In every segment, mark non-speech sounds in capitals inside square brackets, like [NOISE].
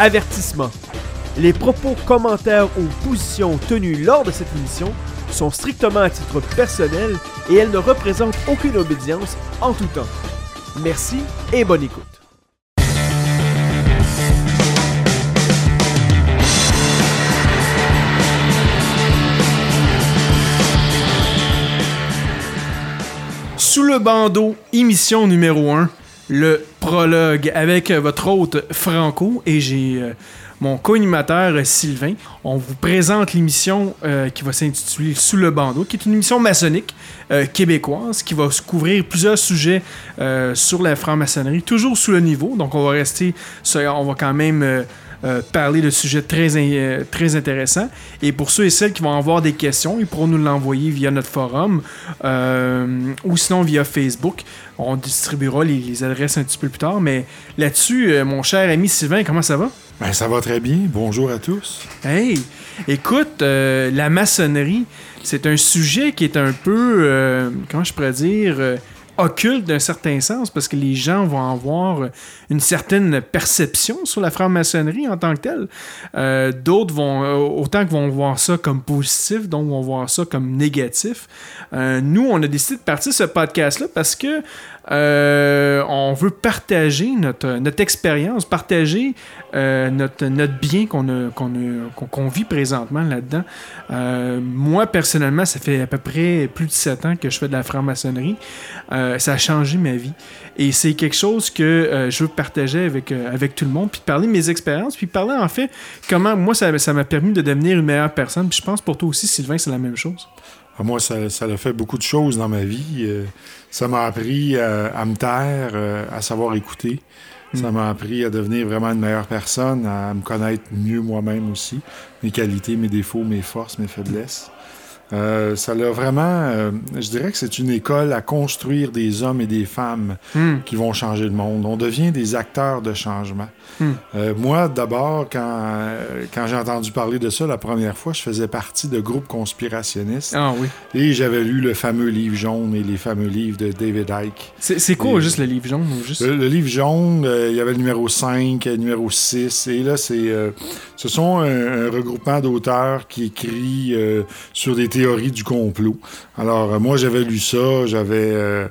Avertissement. Les propos, commentaires ou positions tenus lors de cette émission sont strictement à titre personnel et elles ne représentent aucune obédience en tout temps. Merci et bonne écoute. Sous le bandeau, émission numéro 1, le prologue avec votre hôte Franco et j'ai euh, mon co-animateur euh, Sylvain. On vous présente l'émission euh, qui va s'intituler Sous le bandeau, qui est une émission maçonnique euh, québécoise qui va couvrir plusieurs sujets euh, sur la franc-maçonnerie, toujours sous le niveau. Donc on va rester, on va quand même euh, parler de sujets très, euh, très intéressants. Et pour ceux et celles qui vont avoir des questions, ils pourront nous l'envoyer via notre forum euh, ou sinon via Facebook. On distribuera les, les adresses un petit peu plus tard. Mais là-dessus, mon cher ami Sylvain, comment ça va? Ben, ça va très bien. Bonjour à tous. Hey, écoute, la maçonnerie, c'est un sujet qui est un peu, comment je pourrais dire, occulte d'un certain sens, parce que les gens vont avoir une certaine perception sur la franc-maçonnerie en tant que telle. Euh, D'autres vont, euh, autant que vont voir ça comme positif, d'autres vont voir ça comme négatif. Euh, nous, on a décidé de partir ce podcast-là parce que euh, on veut partager notre, expérience, partager euh, notre, bien qu'on vit présentement là-dedans. Euh, moi, personnellement, ça fait à peu près plus de 7 ans que je fais de la franc-maçonnerie. Ça a changé ma vie. Et c'est quelque chose que je veux partager avec, tout le monde, puis parler de mes expériences, puis parler en fait comment moi, ça ça m'a permis de devenir une meilleure personne. Je pense pour toi aussi, Sylvain, c'est la même chose. Ah, Moi, ça, ça a fait beaucoup de choses dans ma vie. Euh, ça m'a appris euh, à me taire, euh, à savoir écouter. Ça m'a appris à devenir vraiment une meilleure personne, à me connaître mieux moi-même aussi, mes qualités, mes défauts, mes forces, mes faiblesses. Euh, ça l'a vraiment, euh, je dirais que c'est une école à construire des hommes et des femmes Hmm. qui vont changer le monde. On devient des acteurs de changement. Hmm. Euh, moi, d'abord, quand, quand j'ai entendu parler de ça la première fois, je faisais partie de groupes conspirationnistes Ah oui. et j'avais lu le fameux livre jaune et les fameux livres de David Icke. C'est quoi juste le livre jaune ou juste... Le, le livre jaune, il y avait le numéro 5, le numéro 6, et là, c'est, ce sont un, un regroupement d'auteurs qui écrit sur des théories du complot. Alors, euh, moi, j'avais lu ça, j'avais, euh,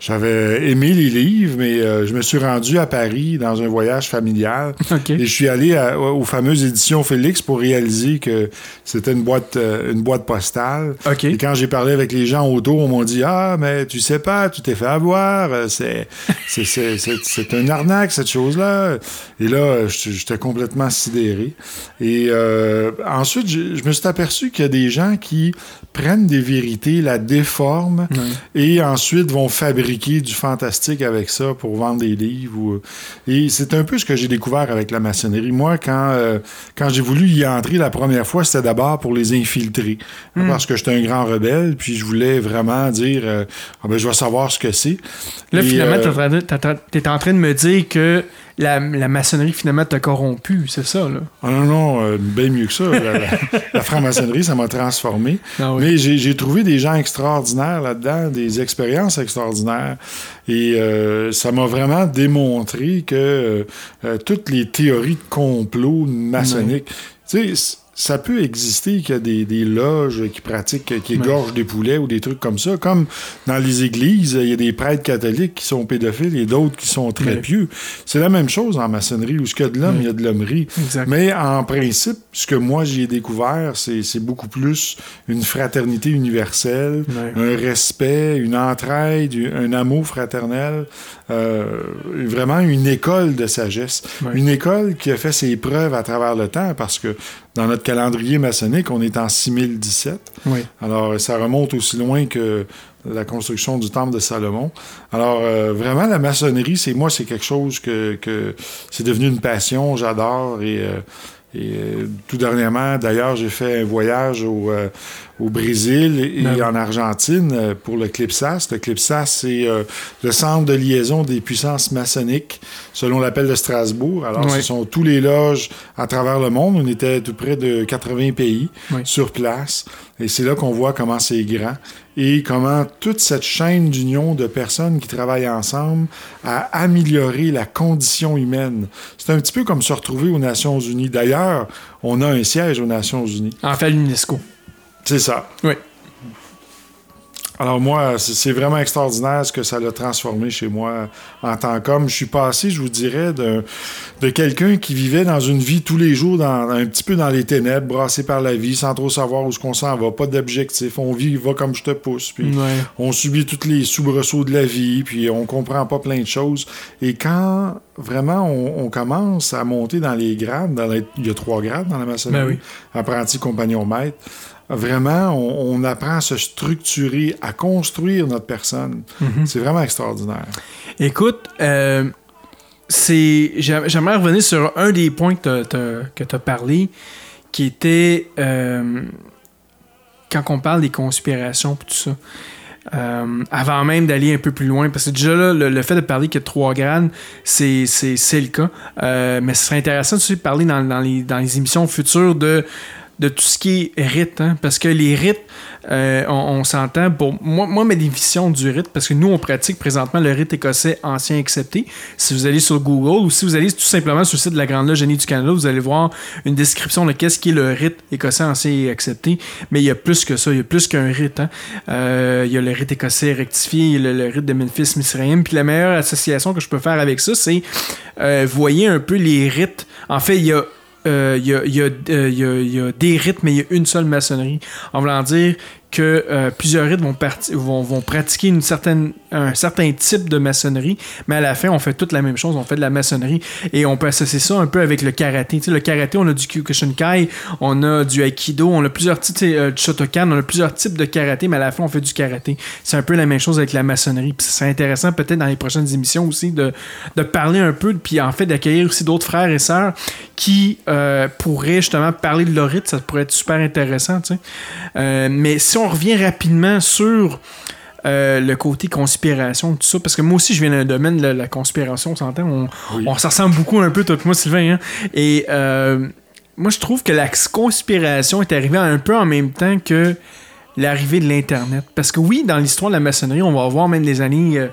j'avais aimé les livres, mais euh, je me suis rendu à Paris dans un voyage familial [LAUGHS] et je suis allé à- aux fameuses éditions Félix pour réaliser que c'était une boîte, euh, une boîte postale. Et quand j'ai parlé avec les gens autour, on m'a dit Ah, mais tu sais pas, tu t'es fait avoir, euh, c'est, [LAUGHS] c'est, c'est, c'est, c'est un arnaque, cette chose-là. Et là, j'étais complètement sidéré. Et euh, ensuite, je, me suis aperçu qu'il y a des gens qui prennent des vérités, la déforment et ensuite vont fabriquer du fantastique avec ça pour vendre des livres. ou- Et c'est un peu ce que j'ai découvert avec la maçonnerie. Moi, quand, euh, quand j'ai voulu y entrer la première fois, c'était d'abord pour les infiltrer. Parce que j'étais un grand rebelle, puis je voulais vraiment dire euh, Ah ben, je vais savoir ce que c'est. Là, Et, finalement, euh, en- t'es en train de me dire que la, la maçonnerie, finalement, t'a corrompu, c'est ça, là? Ah non, non, euh, bien mieux que ça. La, la- [LAUGHS] la franc-maçonnerie, ça m'a transformé. Ah oui. Mais j'ai trouvé des gens extraordinaires là-dedans, des expériences extraordinaires. Et euh, ça m'a vraiment démontré que euh, toutes les théories de complot maçonniques, tu sais, ça peut exister qu'il y a des, des loges qui pratiquent, qui égorgent des poulets ou des trucs comme ça. Comme dans les églises, il y a des prêtres catholiques qui sont pédophiles et d'autres qui sont très pieux. C'est la même chose en maçonnerie, où ce qu'il y a de l'homme, il y a de l'hommerie. Mais en principe, ce que moi j'ai découvert, c'est beaucoup plus une fraternité universelle, un respect, une entraide, un amour fraternel, euh, vraiment une école de sagesse. Une école qui a fait ses preuves à travers le temps parce que dans notre calendrier maçonnique, on est en 6017. Oui. Alors, ça remonte aussi loin que la construction du temple de Salomon. Alors, euh, vraiment, la maçonnerie, c'est moi, c'est quelque chose que, que c'est devenu une passion, j'adore. Et, euh, et euh, tout dernièrement, d'ailleurs, j'ai fait un voyage au, au Brésil et Ben oui. en Argentine euh, pour le CLIPSAS. Le CLIPSAS, c'est euh, le centre de liaison des puissances maçonniques selon l'appel de Strasbourg. Alors, ce sont tous les loges à travers le monde. On était tout près de 80 pays sur place. Et c'est là qu'on voit comment c'est grand et comment toute cette chaîne d'union de personnes qui travaillent ensemble a amélioré la condition humaine. C'est un petit peu comme se retrouver aux Nations Unies. D'ailleurs, on a un siège aux Nations Unies. En fait, l'UNESCO. C'est ça. Oui. Alors moi, c'est vraiment extraordinaire ce que ça l'a transformé chez moi en tant qu'homme. Je suis passé, je vous dirais, de, de quelqu'un qui vivait dans une vie tous les jours, dans, un petit peu dans les ténèbres, brassé par la vie, sans trop savoir où ce qu'on s'en va, pas d'objectif. On vit, va comme je te pousse. Puis Ouais. on subit tous les soubresauts de la vie, puis on comprend pas plein de choses. Et quand vraiment on, on commence à monter dans les grades, dans les- il y a trois grades dans la maçonnerie, Ben oui. apprenti, compagnon, maître, vraiment on, on apprend à se structurer, à construire notre personne. Mhm. C'est vraiment extraordinaire. Écoute, euh, c'est j'a- j'aimerais revenir sur un des points que tu as parlé, qui était euh, quand on parle des conspirations et tout ça. Euh, avant même d'aller un peu plus loin, parce que déjà là, le, le fait de parler a trois grades, c'est c'est- c'est le cas. Mais ce serait intéressant de parler dans, dans les, dans les émissions futures de, de tout ce qui est rite, hein, parce que les rites, euh, on, s'entend. Pour moi, moi, ma définition du rite, parce que nous, on pratique présentement le rite écossais ancien accepté. Si vous allez sur Google ou si vous allez tout simplement sur le site de la Grande Loge Génie du Canada, vous allez voir une description de qu'est-ce qui est le rite écossais ancien accepté. Mais il y a plus que ça, il y a plus qu'un rite. hein. Euh, il y a le rite écossais rectifié, le, le rite de Memphis Misraïm. Puis la meilleure association que je peux faire avec ça, c'est euh, voyez un peu les rites. En fait, il y a il y, a, des rites, mais il y a une seule maçonnerie. En voulant dire que euh, plusieurs rites vont, pratiquer un certain type de maçonnerie, mais à la fin, on fait toute la même chose, on fait de la maçonnerie, et on peut associer ça un peu avec le karaté. Le karaté, on a du Kyokushinkai, on a du Aikido, on a plusieurs types, tu euh, Shotokan, on a plusieurs types de karaté, mais à la fin, on fait du karaté. C'est un peu la même chose avec la maçonnerie. Puis c'est intéressant peut-être dans les prochaines émissions aussi de, de parler un peu, puis en fait d'accueillir aussi d'autres frères et sœurs qui euh, pourraient justement parler de leur rite, ça pourrait être super intéressant. tu sais. Euh, mais si on revient rapidement sur euh, le côté conspiration, tout ça, parce que moi aussi je viens d'un domaine de la, la conspiration, on s'entend, on, Oui. on se ressemble beaucoup un peu, toi et moi, Sylvain. hein. Et euh, moi, je trouve que la conspiration est arrivée un peu en même temps que l'arrivée de l'Internet. Parce que oui, dans l'histoire de la maçonnerie, on va voir même les années euh,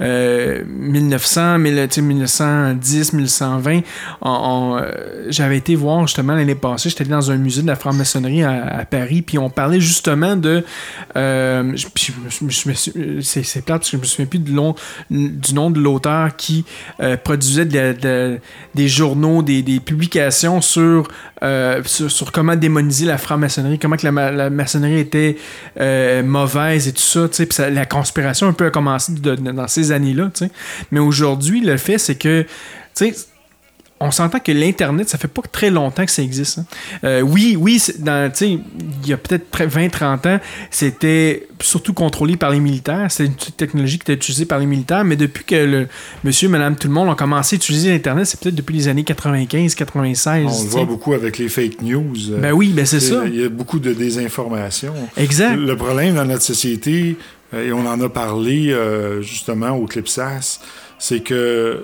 euh, 1900, mille- tu sais, 1910, 1920. on- on, euh, J'avais été voir justement l'année passée, j'étais allé dans un musée de la franc-maçonnerie à, Paris, puis on parlait justement de... euh, c'est plate parce que je me souviens plus du, long- du nom de l'auteur qui euh, produisait des journaux, des, des publications sur, euh, sur, sur comment démoniser la franc-maçonnerie, comment que la maçonnerie était euh, mauvaise et tout ça, tu sais, la conspiration un peu a commencé dans ces années-là, tu. Mais aujourd'hui, le fait, c'est que, tu sais, on s'entend que l'Internet, ça fait pas très longtemps que ça existe. hein. Euh, oui, oui, dans, il y a peut-être 20-30 ans, c'était surtout contrôlé par les militaires. C'est une technologie qui était utilisée par les militaires, mais depuis que le monsieur, madame, tout le monde ont commencé à utiliser l'Internet, c'est peut-être depuis les années 95-96. On le voit beaucoup avec les fake news. euh, Ben oui, ben c'est ça. Il y a beaucoup de désinformation. Exact. Le problème dans notre société, euh, et on en a parlé euh, justement au Clipsas, c'est que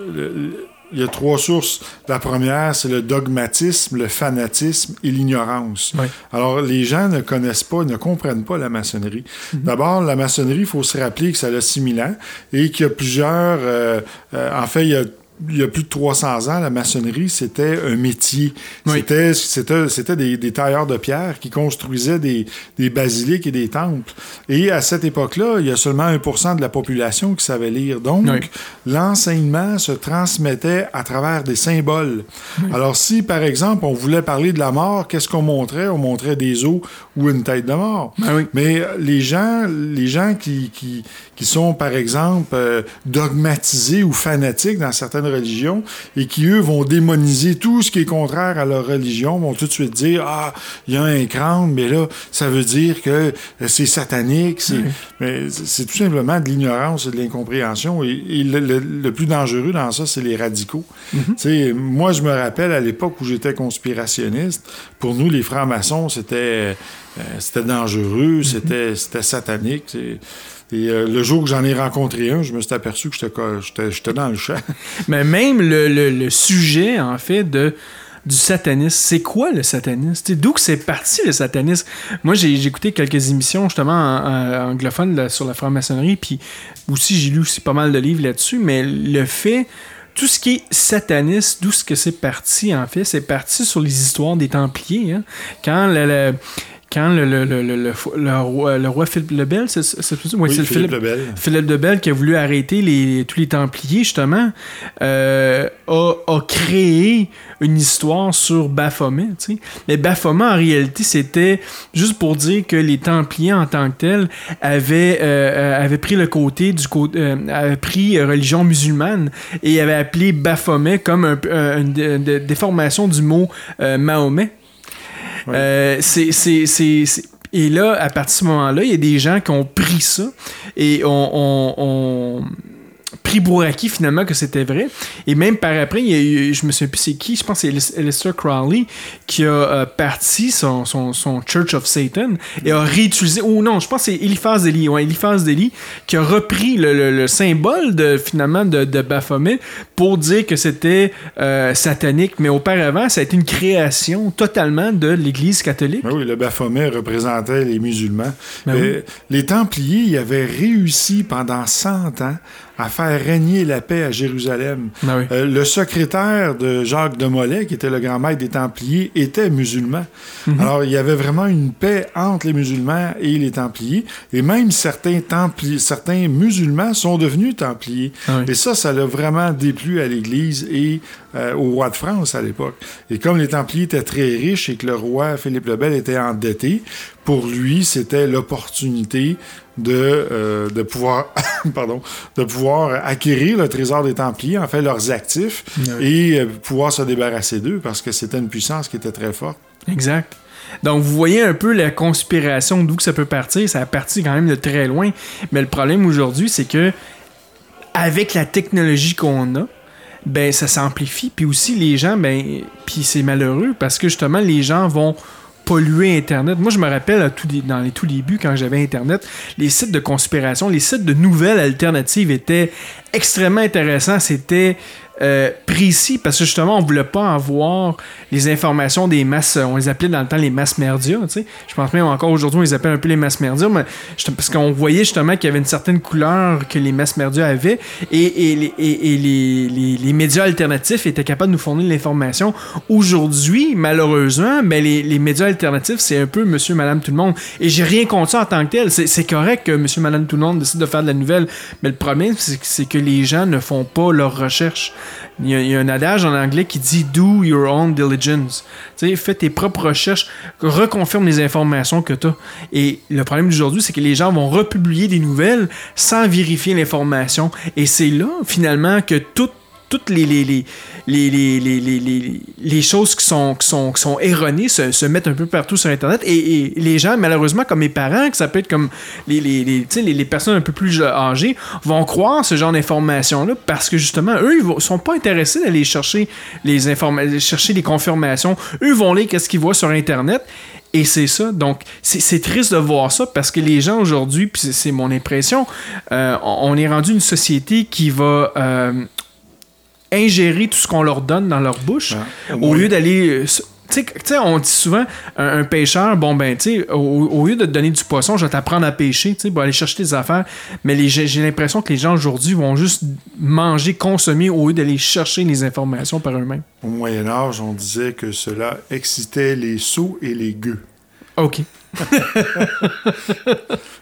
il y a trois sources. La première, c'est le dogmatisme, le fanatisme et l'ignorance. Alors, les gens ne connaissent pas, ne comprennent pas la maçonnerie. Mhm. D'abord, la maçonnerie, il faut se rappeler que ça a 6000 ans et qu'il y a plusieurs... euh, euh, en fait, il y a il y a plus de 300 ans, la maçonnerie, c'était un métier. Oui. C'était, des, des tailleurs de pierre qui construisaient des, des basiliques et des temples. Et à cette époque-là, il y a seulement 1% de la population qui savait lire. Donc, Oui. l'enseignement se transmettait à travers des symboles. Alors, si, par exemple, on voulait parler de la mort, qu'est-ce qu'on montrait? On montrait des os ou une tête de mort. Ben. Mais euh, les gens, les gens qui, qui, qui sont, par exemple, euh, dogmatisés ou fanatiques dans certaines certaines religions et qui, eux, vont démoniser tout ce qui est contraire à leur religion, vont tout de suite dire Ah, il y a un crâne, mais là, ça veut dire que c'est satanique. C'est, mais c'est tout simplement de l'ignorance et de l'incompréhension. Et, le, plus dangereux dans ça, c'est les radicaux. Mm-hmm. Moi, je me rappelle à l'époque où j'étais conspirationniste, pour nous, les francs-maçons, c'était, euh, c'était dangereux, mm-hmm. c'était, satanique. Et euh, le jour que j'en ai rencontré un, je me suis aperçu que j'étais dans le champ. [LAUGHS] Mais même le, sujet, en fait, du satanisme. C'est quoi le satanisme? D'où que c'est parti le satanisme? Moi, j'ai écouté quelques émissions justement en, anglophones sur la franc-maçonnerie, puis aussi j'ai lu aussi pas mal de livres là-dessus, mais le fait, tout ce qui est sataniste, d'où ce que c'est parti en fait, c'est parti sur les histoires des Templiers. Hein? Quand le quand le, le, le, le, roi, le roi Philippe le Bel, c'est oui, Philippe, Philippe, le Bel. Philippe qui a voulu arrêter les, tous les Templiers, justement, euh, a, a, créé une histoire sur Baphomet. sais Mais Baphomet, en réalité, c'était juste pour dire que les Templiers, en tant que tels, avaient, euh, avaient pris le côté du côté, euh, avaient pris religion musulmane et avaient appelé Baphomet comme un, une déformation du mot Mahomet. Euh, c'est, et là, à partir de ce moment-là, il y a des gens qui ont pris ça et ont pris Bouraki finalement que c'était vrai. Et même par après, il y a eu, je me souviens plus c'est qui, je pense que c'est Lester Crowley qui a euh, parti son, son, son, Church of Satan et a réutilisé, ou non, je pense que c'est Eliphaz Deli, ouais, Eliphaz Deli qui a repris le, le, symbole de finalement de, de, Baphomet pour dire que c'était euh, satanique. Mais auparavant, ça a été une création totalement de l'Église catholique. Ben oui, le Baphomet représentait les musulmans. Ben les Templiers, ils avaient réussi pendant 100 ans à faire régner la paix à Jérusalem. Ah euh, le secrétaire de Jacques de Molay, qui était le grand maître des Templiers, était musulman. Mhm. Alors, il y avait vraiment une paix entre les musulmans et les Templiers. Et même certains, Templiers, certains musulmans sont devenus Templiers. Ah et ça, ça l'a vraiment déplu à l'Église et euh, au roi de France à l'époque. Et comme les Templiers étaient très riches et que le roi Philippe le Bel était endetté, pour lui, c'était l'opportunité de, euh, de pouvoir [LAUGHS] pardon de pouvoir acquérir le trésor des Templiers, en fait leurs actifs, et euh, pouvoir se débarrasser d'eux parce que c'était une puissance qui était très forte. Exact. Donc, vous voyez un peu la conspiration d'où ça peut partir. Ça a parti quand même de très loin. Mais le problème aujourd'hui, c'est que avec la technologie qu'on a, ben ça s'amplifie. Puis aussi, les gens, ben, puis c'est malheureux parce que justement, les gens vont polluer Internet. Moi, je me rappelle dans les tout débuts, quand j'avais Internet, les sites de conspiration, les sites de nouvelles alternatives étaient extrêmement intéressants. C'était euh, précis parce que justement on voulait pas avoir les informations des masses on les appelait dans le temps les masses merdias tu sais. Je pense même encore aujourd'hui on les appelle un peu les masses merdias mais parce qu'on voyait justement qu'il y avait une certaine couleur que les masses merdias avaient et, les, les, les, médias alternatifs étaient capables de nous fournir l'information. Aujourd'hui malheureusement ben les, les médias alternatifs c'est un peu monsieur madame tout le monde. Et j'ai rien contre ça en tant que tel. C'est correct que monsieur madame tout le monde décide de faire de la nouvelle mais le problème c'est que les gens ne font pas leur recherche il y, a, un adage en anglais qui dit Do your own diligence. Tu sais, fais tes propres recherches, reconfirme les informations que tu as. Et le problème d'aujourd'hui, c'est que les gens vont republier des nouvelles sans vérifier l'information. Et c'est là, finalement, que tout toutes les, les, les, les, les, choses qui sont, qui sont, qui sont erronées se, mettent un peu partout sur Internet. Et, les gens, malheureusement, comme mes parents, que ça peut être comme les, les, personnes un peu plus âgées, vont croire ce genre d'informations-là parce que justement, eux, ils sont pas intéressés d'aller chercher les informations, chercher les confirmations. Eux vont lire qu'est-ce qu'ils voient sur Internet. Et c'est ça. Donc, c'est triste de voir ça parce que les gens aujourd'hui, puis c'est mon impression, euh, on est rendu une société qui va. Euh, ingérer tout ce qu'on leur donne dans leur bouche au lieu d'aller euh, tu sais, on dit souvent, un, pêcheur, bon, ben, tu sais, au, lieu de te donner du poisson, je vais t'apprendre à pêcher, tu sais, pour aller chercher des affaires. Mais j'ai l'impression que les gens aujourd'hui vont juste manger, consommer, au lieu d'aller chercher les informations par eux-mêmes. Au Moyen-Âge, on disait que cela excitait les sots et les gueux. OK. [LAUGHS]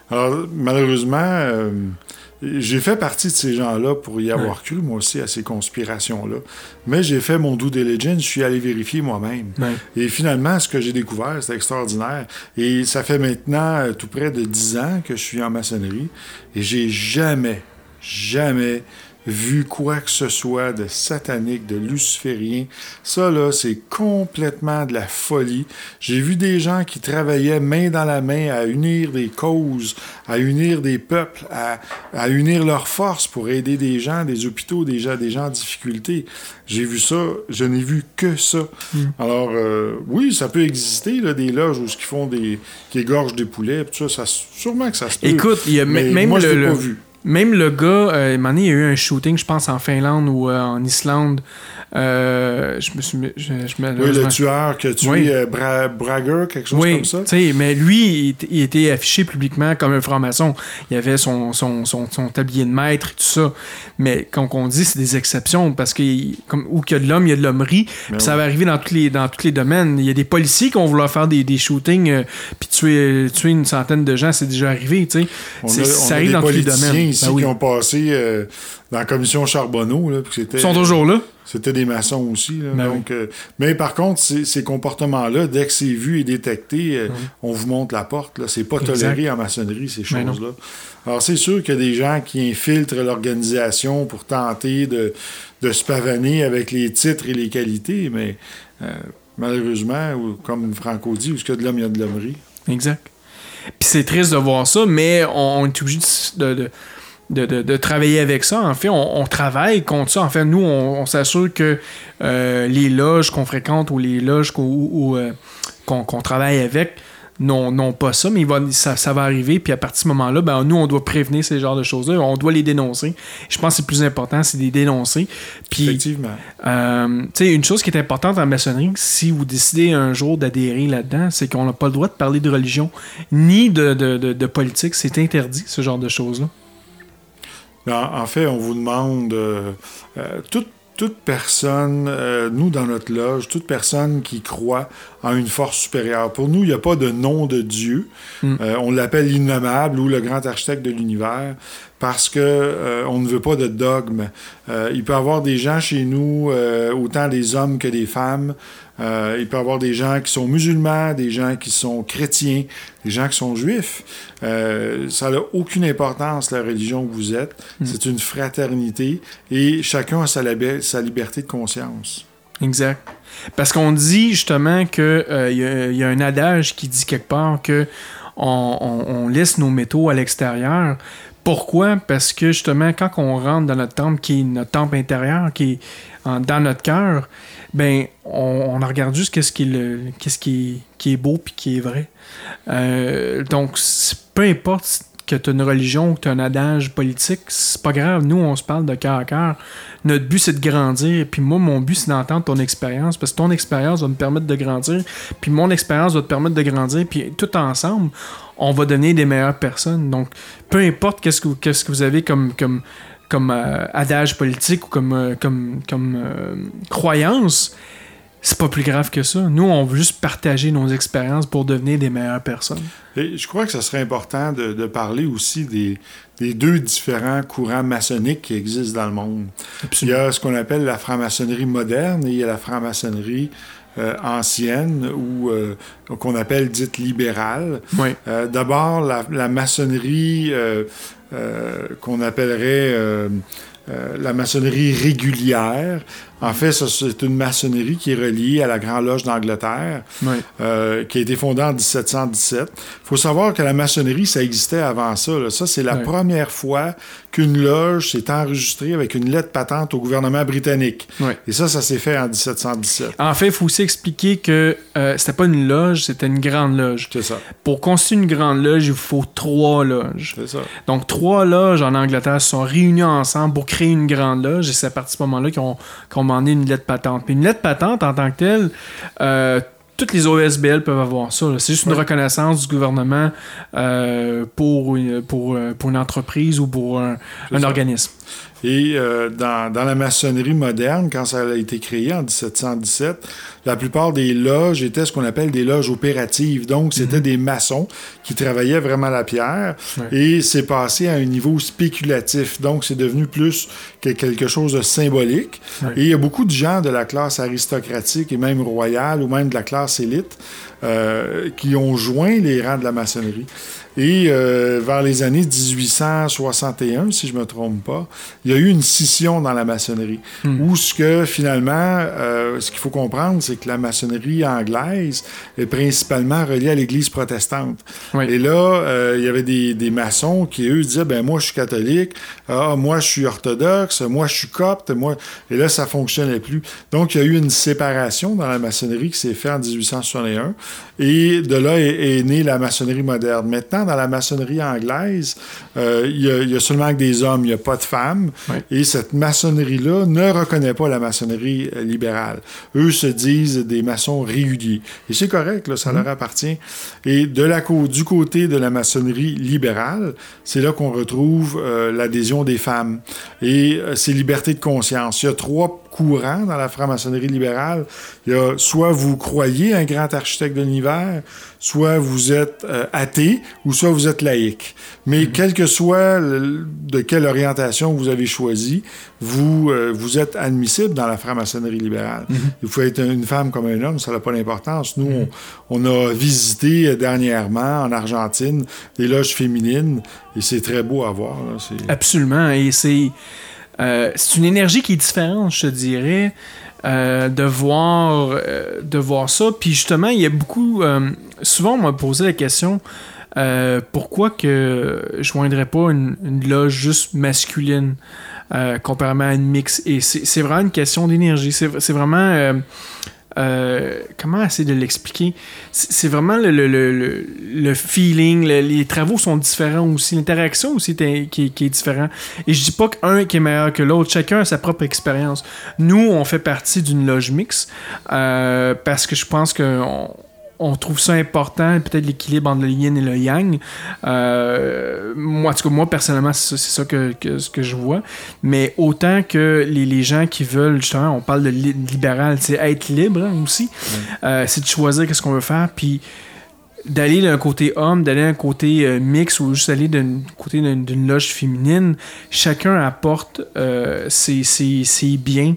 Alors, malheureusement, euh, j'ai fait partie de ces gens-là pour y avoir cru, moi aussi, à ces conspirations-là. Mais j'ai fait mon due diligence, je suis allé vérifier moi-même. Et finalement, ce que j'ai découvert, c'est extraordinaire. Et ça fait maintenant euh, tout près de 10 ans que je suis en maçonnerie. Et j'ai jamais, jamais vu quoi que ce soit de satanique, de luciférien. Ça, là, c'est complètement de la folie. J'ai vu des gens qui travaillaient main dans la main à unir des causes, à unir des peuples, à, unir leurs forces pour aider des gens, des hôpitaux, des gens, des gens en difficulté. J'ai vu ça, je n'ai vu que ça. Hmm. Alors, euh, oui, ça peut exister, là, des loges où ce qui font des. qui égorgent des poulets, tout ça, ça, sûrement que ça se peut. Écoute, il y a même moi, le, pas vu. Même le gars, euh, il y a eu un shooting, je pense, en Finlande ou euh, en Islande, euh, je me suis. Je, oui, le tueur qui a tué euh, Bragger, quelque chose comme ça. Oui, mais lui, il, était affiché publiquement comme un franc-maçon. Il avait son, son, son, tablier de maître et tout ça. Mais quand on dit, c'est des exceptions, parce que comme, où qu'il y a de l'homme, il y a de l'hommerie. Puis ça va arriver dans tous, les, dans tous les domaines. Il y a des policiers qui vont vouloir faire des, des shootings euh, puis tuer, tuer une centaine de gens, c'est déjà arrivé. tu sais. ça arrive dans tous les domaines. Ici ben qui ont passé dans la commission Charbonneau. Là, Ils sont toujours là. C'était des maçons aussi. Ben donc, euh, mais par contre, ces comportements-là, dès que c'est vu et détecté, euh, on vous montre la porte. C'est pas toléré en maçonnerie, ces ben choses-là. Alors, c'est sûr qu'il y a des gens qui infiltrent l'organisation pour tenter de, de, se pavaner avec les titres et les qualités, mais euh, malheureusement, comme Franco dit, où il y a de l'homme, il y a de l'hommerie. Exact. Puis c'est triste de voir ça, mais on, est obligé de de, travailler avec ça. En fait, on, travaille contre ça. En fait, nous, on, s'assure que euh, les loges qu'on fréquente ou les loges euh, qu'on travaille avec n'ont pas ça, mais ça, va arriver. Puis à partir de ce moment-là, ben, nous, on doit prévenir ces genres de choses-là. On doit les dénoncer. Je pense que le plus important, c'est de les dénoncer. Puis, Effectivement. Euh, une chose qui est importante en maçonnerie, si vous décidez un jour d'adhérer là-dedans, c'est qu'on n'a pas le droit de parler de religion ni de, de politique. C'est interdit, ce genre de choses-là. En, fait, on vous demande euh, euh, toute, personne, euh, nous dans notre loge, toute personne qui croit en une force supérieure. Pour nous, il n'y a pas de nom de Dieu. Mm. on l'appelle l'innommable ou le grand architecte de l'univers parce que on ne veut pas de dogme. il peut y avoir des gens chez nous, autant des hommes que des femmes, euh, il peut y avoir des gens qui sont musulmans, des gens qui sont chrétiens, des gens qui sont juifs. Euh, ça n'a aucune importance, la religion que vous êtes. Hmm. C'est une fraternité et chacun a sa, sa, liberté de conscience. Exact. Parce qu'on dit justement qu'il euh, y, y, a un adage qui dit quelque part que on, on laisse nos métaux à l'extérieur pourquoi? Parce que justement, quand on rentre dans notre temple, qui est notre temple intérieur, qui est dans notre cœur, ben on, regarde juste qu'est-ce qui qui est beau puis qui est vrai. Euh, donc, peu importe que tu as une religion ou que tu as un adage politique, c'est pas grave. Nous, on se parle de cœur à cœur. Notre but, c'est de grandir. Puis moi, mon but, c'est d'entendre ton expérience. Parce que ton expérience va me permettre de grandir. Puis mon expérience va te permettre de grandir. Puis tout ensemble, on va donner des meilleures personnes. Donc, peu importe qu'est-ce que, que vous avez comme, comme, comme euh, adage politique ou comme, euh, comme, comme euh, croyance, c'est pas plus grave que ça. Nous, on veut juste partager nos expériences pour devenir des meilleures personnes. Et je crois que ce serait important de, parler aussi des, des, deux différents courants maçonniques qui existent dans le monde. Il y a ce qu'on appelle la franc-maçonnerie moderne et il y a la franc-maçonnerie ancienne ou euh, qu'on appelle dite libérale. Euh, d'abord, la, maçonnerie qu'on appellerait la maçonnerie régulière en fait, c'est une maçonnerie qui est reliée à la Grande Loge d'Angleterre, euh, qui a été fondée en 1717. Il faut savoir que la maçonnerie, ça existait avant ça. Ça, c'est la première fois qu'une loge s'est enregistrée avec une lettre patente au gouvernement britannique. Et ça, ça s'est fait en 1717. En fait, il faut aussi expliquer que euh, c'était pas une loge, c'était une grande loge. C'est ça. Pour constituer une grande loge, il faut trois loges. C'est ça. Donc, trois loges en Angleterre se sont réunies ensemble pour créer une grande loge, et c'est à partir de ce moment-là qu'ils demander une lettre patente. Puis une lettre patente, en tant que telle, euh, toutes les OSBL peuvent avoir ça. C'est juste une reconnaissance du gouvernement euh, pour, pour, euh, pour, une entreprise ou pour un organisme. Et euh, dans, dans, la maçonnerie moderne, quand ça a été créé en 1717, la plupart des loges étaient ce qu'on appelle des loges opératives. Donc, c'était mhm. des maçons qui travaillaient vraiment la pierre. Et c'est passé à un niveau spéculatif. Donc, c'est devenu plus que quelque chose de symbolique. Et il y a beaucoup de gens de la classe aristocratique et même royale ou même de la classe élite euh, qui ont joint les rangs de la maçonnerie. Et euh, vers les années 1861, si je ne me trompe pas, il y a eu une scission dans la maçonnerie. Hmm. Où ce que finalement, euh, ce qu'il faut comprendre, c'est que la maçonnerie anglaise est principalement reliée à l'Église protestante. Oui. Et là, euh, il y avait des, des maçons qui, eux, disaient, ben moi, je suis catholique, ah, moi, je suis orthodoxe, moi, je suis copte, moi... Et là, ça fonctionnait plus. Donc, il y a eu une séparation dans la maçonnerie qui s'est faite en 1861. Et de là est, est née la maçonnerie moderne. Maintenant, dans la maçonnerie anglaise, euh, il, y il y a seulement que des hommes, il n'y a pas de femmes. Et cette maçonnerie-là ne reconnaît pas la maçonnerie euh, libérale. Eux se disent des maçons réguliers. Et c'est correct, là, ça leur appartient. Et de la, du côté de la maçonnerie libérale, c'est là qu'on retrouve euh, l'adhésion des femmes. Et euh, c'est liberté de conscience. Il y a trois courants dans la franc-maçonnerie libérale. Il y a soit vous croyez un grand architecte de l'univers, soit vous êtes euh, athée, ou soit vous êtes laïque. Mais quel que soit le- de quelle orientation vous avez choisi, vous, euh, vous êtes admissible dans la franc-maçonnerie libérale. Il faut être une femme comme un homme, ça n'a pas d'importance. Nous, on, on a visité dernièrement en Argentine des loges féminines et c'est très beau à voir. là. Absolument. Et c'est euh, c'est une énergie qui est différente, je te dirais, euh, de, voir, euh, de voir ça. Puis justement, il y a beaucoup. souvent, on m'a posé la question pourquoi que je joindrais pas une, une loge juste masculine comparément à une mix? Et c'est vraiment une question d'énergie. C'est vraiment. Euh, comment essayer de l'expliquer? C'est vraiment le, le, le, le- feeling, le- les travaux sont différents aussi, l'interaction aussi qui, est- qui est différent. Et je dis pas qu'un qui est meilleur que l'autre, chacun a sa propre expérience. Nous, on fait partie d'une loge mix euh, parce que je pense que on, trouve ça important, peut-être l'équilibre entre le yin et le yang. Euh, moi, en tout cas, moi, personnellement, c'est ça, que, que, ce que je vois. Mais autant que les, les gens qui veulent, justement, on parle de li- libéral, c'est être libre hein, aussi, euh, c'est de choisir qu'est-ce qu'on veut faire, puis d'aller d'un côté homme, d'aller d'un côté euh, mix ou juste aller d'un côté d'une d'une loge féminine, chacun apporte euh, ses, ses, ses biens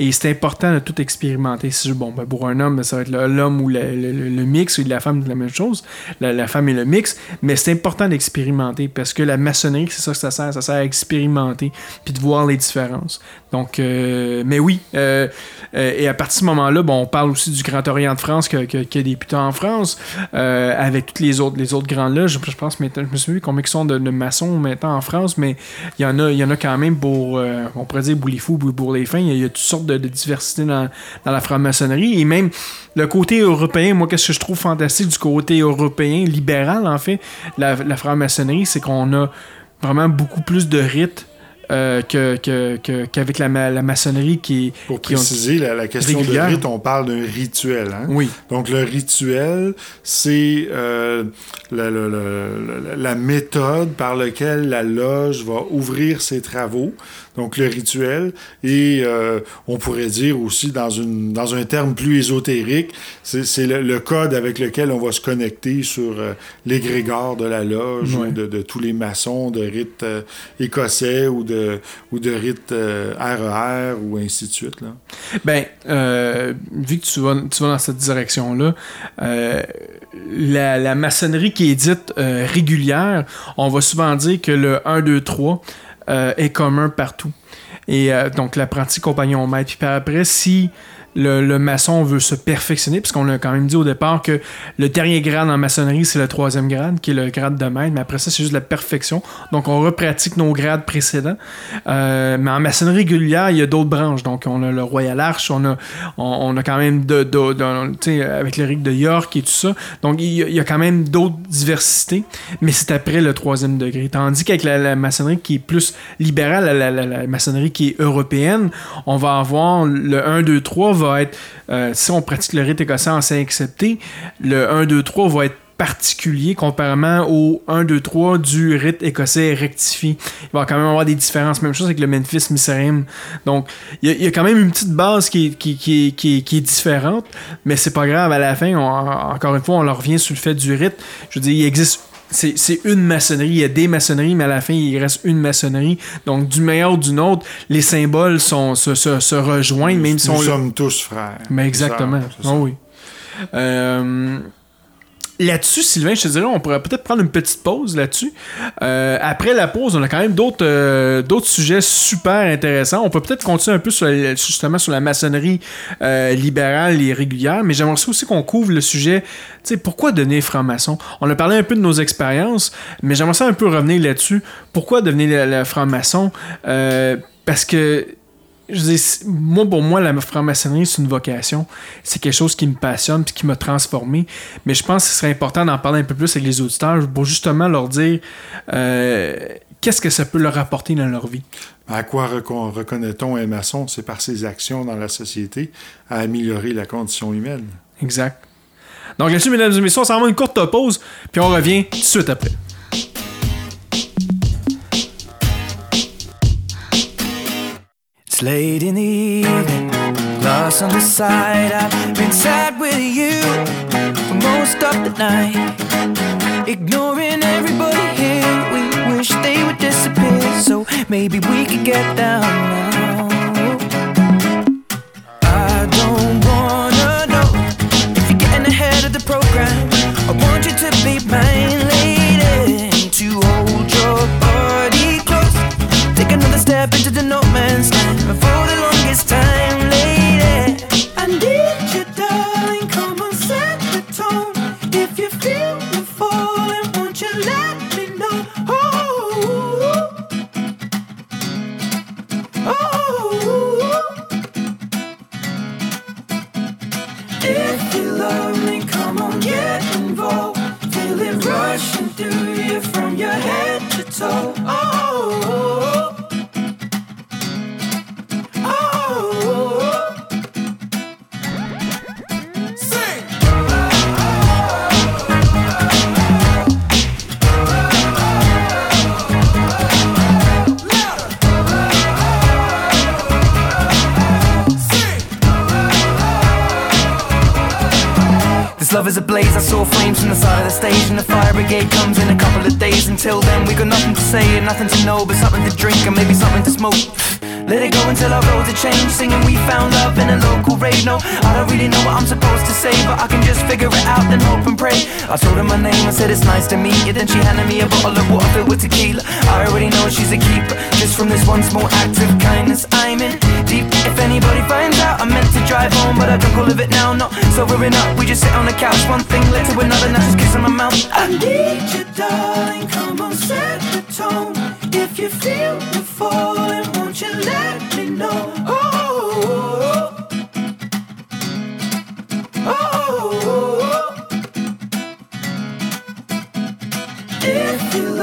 et c'est important de tout expérimenter. Si, bon, ben, pour un homme, ben, ça va être l'homme ou le mix, ou la femme, c'est la même chose. La, la femme et le mix. Mais c'est important d'expérimenter parce que la maçonnerie, c'est ça que ça sert. Ça sert à expérimenter puis de voir les différences. Donc, euh, mais oui. euh, euh, et à partir de ce moment-là, bon, on parle aussi du Grand Orient de France que- que- qui a en France avec toutes les autres, les autres grands loges. Je, pense maintenant, je me souviens combien ils sont de, maçons maintenant en France, mais il y en a, il y quand même pour, on pourrait dire pour les fous, pour- les fins. Il y a, toutes sortes de, diversité dans, la franc-maçonnerie. Et même le côté européen, moi, qu'est-ce que je trouve fantastique du côté européen, libéral, en fait, la franc-maçonnerie, c'est qu'on a vraiment beaucoup plus de rites. Euh, que, que- que- qu'avec la, ma- la maçonnerie qui est. Pour qui ont- préciser, la, la question régulière. de rite, on parle d'un rituel. Hein? Oui. Donc, le rituel, c'est euh, la, la- la- la- la méthode par laquelle la loge va ouvrir ses travaux. Donc, le rituel. Et euh, on pourrait dire aussi, dans, une, dans un terme plus ésotérique, c'est le, le code avec lequel on va se connecter sur euh, l'égrégore de la loge Ouais. ou de, de tous les maçons de rites euh, écossais ou de, ou de rites euh, RER ou ainsi de suite. Là. Ben, vu que tu vas, tu vas dans cette direction-là, la, la maçonnerie qui est dite régulière, on va souvent dire que le 1, 2, 3 euh, est commun partout. Et euh, donc, l'apprenti compagnon maître. Puis après, si le, maçon veut se perfectionner, puisqu'on a quand même dit au départ que le dernier grade en maçonnerie, c'est le troisième grade, qui est le grade de maître, mais après ça, c'est juste la perfection. Donc, on repratique nos grades précédents. Euh, mais en maçonnerie régulière, il y a d'autres branches. Donc, on a le Royal Arch, on a, on, a quand même de, avec le Ric de York et tout ça. Donc, il y a, quand même d'autres diversités, mais c'est après le troisième degré. Tandis qu'avec la, maçonnerie qui est plus libérale, la- la maçonnerie qui est européenne, on va avoir le 1, 2, 3 va être, euh, si on pratique le rite écossais en saint accepté, le 1, 2, 3 va être particulier comparément au 1, 2, 3 du rite écossais rectifié. Il va quand même avoir des différences. Même chose avec le Memphis Misserim. Donc, il y, y a quand même une petite base qui est, qui, qui qui qui est différente, mais c'est pas grave. À la fin, on- encore une fois, on en revient sur le fait du rite. Je veux dire, il existe c'est une maçonnerie, il y a des maçonneries, mais à la fin, il reste une maçonnerie. Donc, du meilleur ou d'une autre, les symboles sont, se, se, se rejoignent, même si Nous on... sommes tous frères. Mais exactement. Ça, Ah oui. Euh, là-dessus, Sylvain, je te dirais, on pourrait peut-être prendre une petite pause là-dessus. Euh, après la pause, on a quand même d'autres euh, d'autres sujets super intéressants. On peut peut-être continuer un peu sur, justement sur la maçonnerie euh, libérale et régulière, mais j'aimerais aussi qu'on couvre le sujet, tu sais, pourquoi devenir franc-maçon? On a parlé un peu de nos expériences, mais j'aimerais ça un peu revenir là-dessus. Pourquoi devenir franc-maçon? Parce que je dis, moi, pour moi, la franc-maçonnerie, c'est une vocation. C'est quelque chose qui me passionne puis qui m'a transformé. Mais je pense que ce serait important d'en parler un peu plus avec les auditeurs pour justement leur dire euh, qu'est-ce que ça peut leur apporter dans leur vie? À quoi recon- reconnaît-on un maçon? C'est par ses actions dans la société à améliorer la condition humaine. Exact. Donc là-dessus, mesdames et messieurs, on s'en va une courte pause, puis on revient tout de suite après. It's late in the evening, lost on the side. I've been sad with you for most of the night. Ignoring everybody here, we wish they would disappear. So maybe we could get down now. I don't wanna know if you're getting ahead of the program. I want you to be mine, supposed to say But I can just figure it out and hope and pray. I told her my name, I said it's nice to meet you. Then she handed me a bottle of water filled with tequila. I already know she's a keeper. Just from this one small act of kindness I'm in deep. If anybody finds out I meant to drive home But I drunk all of it now, not sobering up. We just sit on the couch, one thing led to another. Now she's kissing my mouth. I need you darling, come on set the tone. If you feel the falling, won't you let me know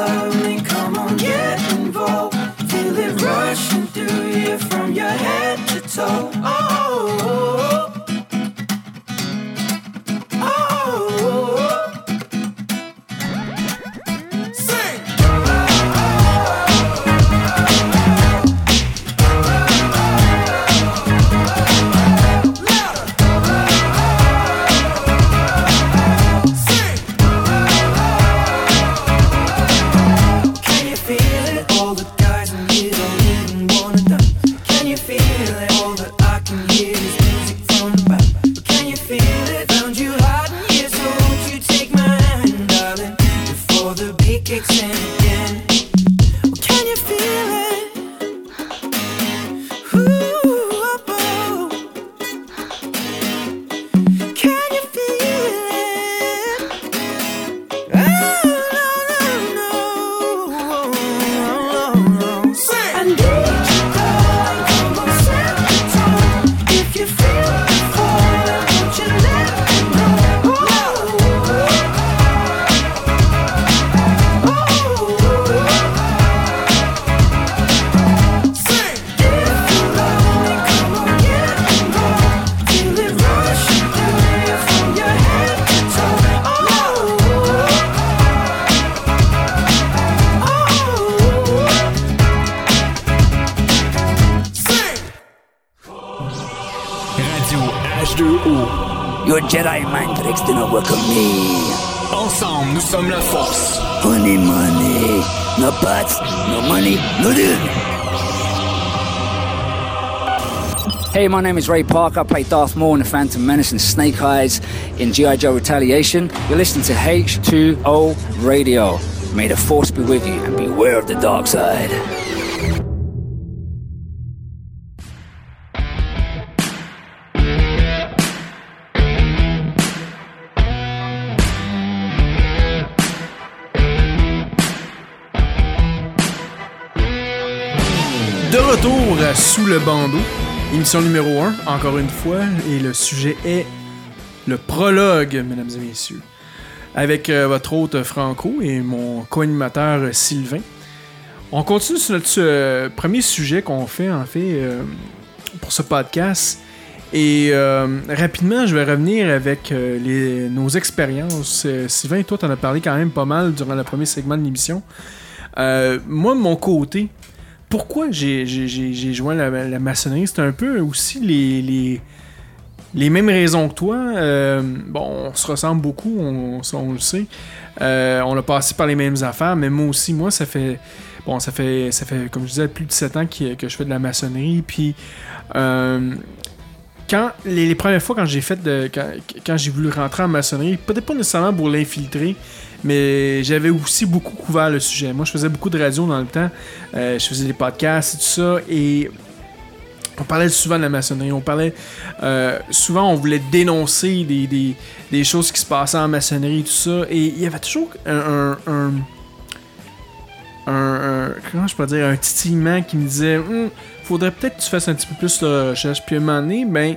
Me, come on, get involved. Feel it rushing through you from your head to toe. Oh, oh, oh. H2O. Your Jedi mind tricks do not work on me. Ensemble, nous sommes la force. Money, money. No pots, no money, no deal. Hey, my name is Ray Parker. I play Darth Maul in The Phantom Menace and Snake Eyes in G.I. Joe Retaliation. You're listening to H2O Radio. May the Force be with you and beware of the dark side. Le bandeau, émission numéro 1, encore une fois, et le sujet est le prologue, mesdames et messieurs. Avec euh, votre hôte Franco et mon co-animateur Sylvain. On continue sur notre euh, premier sujet qu'on fait, en fait, euh, pour ce podcast. Et rapidement, je vais revenir avec les- nos expériences. Sylvain, toi, t'en as parlé quand même pas mal durant le premier segment de l'émission. Moi, de mon côté, pourquoi j'ai joint la, la maçonnerie, c'est un peu aussi les, les, les mêmes raisons que toi. Euh, bon, on se ressemble beaucoup, on, le sait. Euh, on a passé par les mêmes affaires, mais moi aussi, moi, ça fait. Bon, ça fait, ça fait comme je disais, plus de 7 ans que je fais de la maçonnerie. Puis, euh, quand les, les premières fois quand j'ai fait de, quand, quand j'ai voulu rentrer en maçonnerie, peut-être pas nécessairement pour l'infiltrer, mais j'avais aussi beaucoup couvert le sujet. Moi, je faisais beaucoup de radio dans le temps. Euh, je faisais des podcasts et tout ça. Et on parlait souvent de la maçonnerie. On parlait. euh, souvent, on voulait dénoncer des, des- choses qui se passaient en maçonnerie et tout ça. Et il y avait toujours un. un- comment je peux dire un titillement qui me disait Hum, faudrait peut-être que tu fasses un petit peu plus de recherche puis à un moment donné ben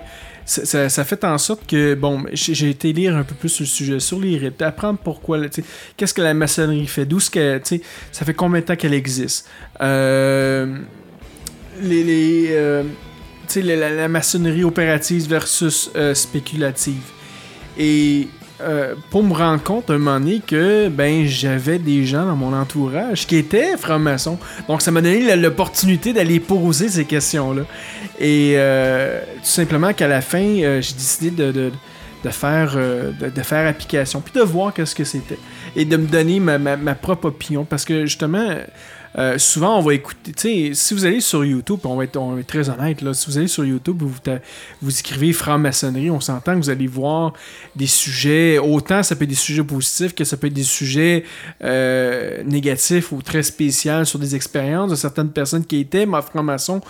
ça, fait en sorte que bon j'ai été lire un peu plus sur le sujet sur les rites apprendre pourquoi tu sais, qu'est-ce que la maçonnerie fait d'où ce que tu sais ça fait combien de temps qu'elle existe. Euh, les, les euh, tu sais, la, la- la maçonnerie opérative versus euh, spéculative. Et euh, pour me rendre compte un moment donné que ben j'avais des gens dans mon entourage qui étaient francs-maçons. Donc ça m'a donné l'opportunité d'aller poser ces questions-là. Et euh, tout simplement qu'à la fin, euh, j'ai décidé de, faire, de, faire application, puis de voir qu'est-ce que c'était. Et de me donner ma, ma- ma propre opinion. Parce que justement, euh, souvent on va écouter, tu sais, si vous allez sur YouTube, on va être, très honnête, là, si vous allez sur YouTube, vous, vous écrivez franc-maçonnerie, on s'entend que vous allez voir des sujets, autant ça peut être des sujets positifs que ça peut être des sujets euh, négatifs ou très spéciaux sur des expériences de certaines personnes qui étaient ma francs-maçons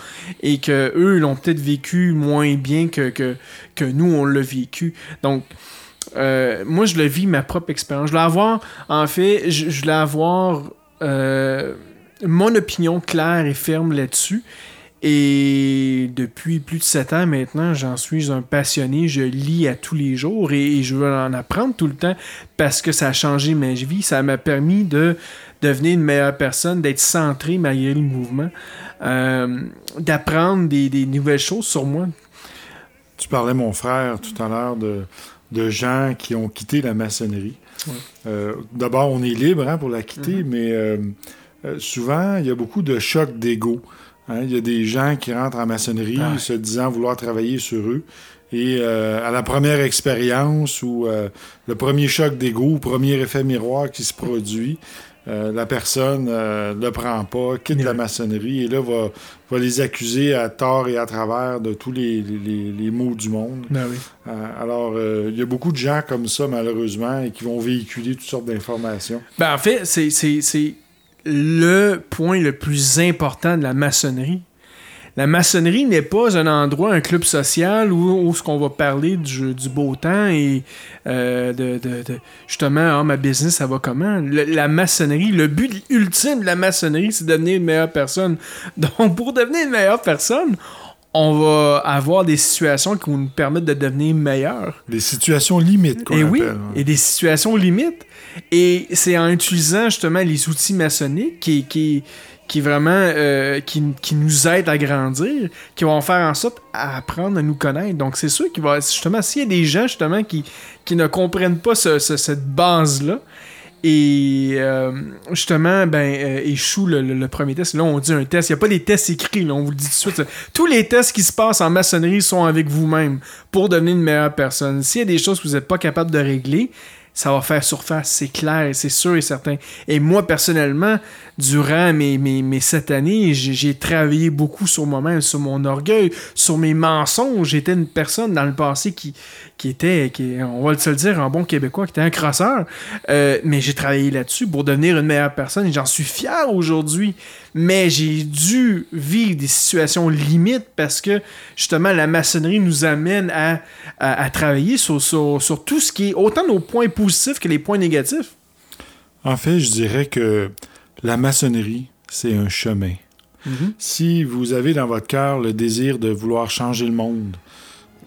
et que eux l'ont peut-être vécu moins bien que nous on l'a vécu. Donc euh, moi je le vis ma propre expérience. Je voulais avoir, en fait, je, je voulais avoir euh, mon opinion claire et ferme là-dessus. Et depuis plus de 7 ans maintenant, j'en suis un passionné. Je lis à tous les jours et, je veux en apprendre tout le temps parce que ça a changé ma vie. Ça m'a permis de devenir une meilleure personne, d'être centré malgré le mouvement, euh, d'apprendre des, des nouvelles choses sur moi. Tu parlais, mon frère, tout à l'heure de, de gens qui ont quitté la maçonnerie. Ouais. Euh, D'abord, on est libre hein, pour la quitter, mais euh, euh, souvent, il y a beaucoup de chocs d'ego. hein. Il y a des gens qui rentrent en maçonnerie Ah se disant vouloir travailler sur eux. Et euh, à la première expérience ou euh, le premier choc d'ego, premier effet miroir qui se produit, euh, la personne le prend pas, quitte la maçonnerie et là va, va les accuser à tort et à travers de tous les, les- les maux du monde. Ben oui. Alors, il y a beaucoup de gens comme ça, malheureusement, et qui vont véhiculer toutes sortes d'informations. Ben, en fait, c'est le point le plus important de la maçonnerie. La maçonnerie n'est pas un endroit, un club social où, où ce qu'on va parler du, beau temps et euh, de, de- de- justement, ah, ma business, ça va comment? La maçonnerie, le but ultime de la maçonnerie, c'est de devenir une meilleure personne. [LAUGHS] Donc, pour devenir une meilleure personne, on va avoir des situations qui vont nous permettre de devenir meilleurs. Les situations limites, qu'on Et oui, appelle, hein. et des situations limites. Et c'est en utilisant justement les outils maçonniques qui, qui, qui vraiment euh, qui, qui nous aident à grandir, qui vont faire en sorte à apprendre à nous connaître. Donc c'est sûr qu'il va justement s'il y a des gens justement qui, qui ne comprennent pas ce- ce- cette base là. Et euh, justement, ben, euh, échoue le, premier test. Là, on dit un test. Il n'y a pas des tests écrits, là, on vous le dit tout de suite. Tous les tests qui se passent en maçonnerie sont avec vous-même pour devenir une meilleure personne. S'il y a des choses que vous n'êtes pas capable de régler, ça va faire surface, c'est clair, c'est sûr et certain. Et moi, personnellement, durant mes, mes, sept années, j'ai travaillé beaucoup sur moi-même, sur mon orgueil, sur mes mensonges. J'étais une personne dans le passé qui, qui était, qui, on va se le dire en bon québécois, qui était un crosseur. Euh, mais j'ai travaillé là-dessus pour devenir une meilleure personne et j'en suis fier aujourd'hui. Mais j'ai dû vivre des situations limites parce que justement la maçonnerie nous amène à, à, à travailler sur, sur, sur tout ce qui est autant nos points positifs que les points négatifs. En fait, je dirais que la maçonnerie, c'est un chemin. Si vous avez dans votre cœur le désir de vouloir changer le monde,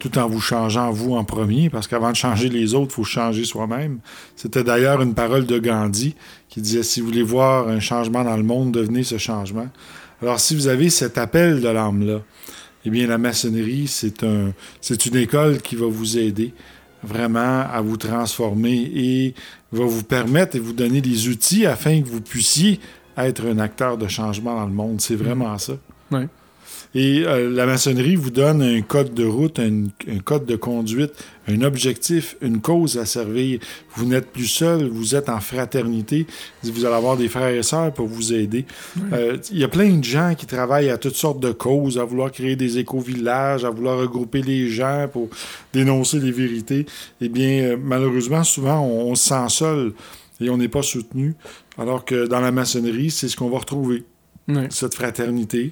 tout en vous changeant vous en premier, parce qu'avant de changer les autres, il faut changer soi-même. C'était d'ailleurs une parole de Gandhi qui disait, si vous voulez voir un changement dans le monde, devenez ce changement. Alors, si vous avez cet appel de l'âme-là, eh bien, la maçonnerie, c'est un, c'est une école qui va vous aider vraiment à vous transformer et va vous permettre et vous donner des outils afin que vous puissiez être un acteur de changement dans le monde. C'est vraiment ça. Et euh, la maçonnerie vous donne un code de route, un, un code de conduite, un objectif, une cause à servir. Vous n'êtes plus seul, vous êtes en fraternité. Vous allez avoir des frères et sœurs pour vous aider. Euh, Il y a plein de gens qui travaillent à toutes sortes de causes, à vouloir créer des éco-villages, à vouloir regrouper les gens pour dénoncer les vérités. Eh bien, euh, malheureusement, souvent, on, on se sent seul et on n'est pas soutenu. Alors que dans la maçonnerie, c'est ce qu'on va retrouver. Cette fraternité,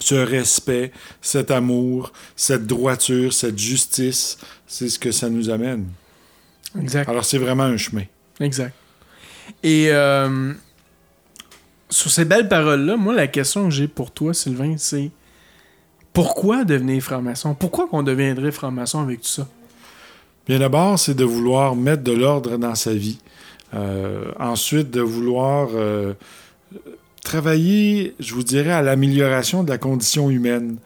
ce respect, cet amour, cette droiture, cette justice, c'est ce que ça nous amène. Exact. Alors c'est vraiment un chemin. Exact. Et euh, sur ces belles paroles-là, moi, la question que j'ai pour toi, Sylvain, c'est pourquoi devenir franc-maçon? Pourquoi qu'on deviendrait franc-maçon avec tout ça? Bien d'abord, c'est de vouloir mettre de l'ordre dans sa vie. Euh, ensuite, de vouloir euh, travailler, je vous dirais, à l'amélioration de la condition humaine.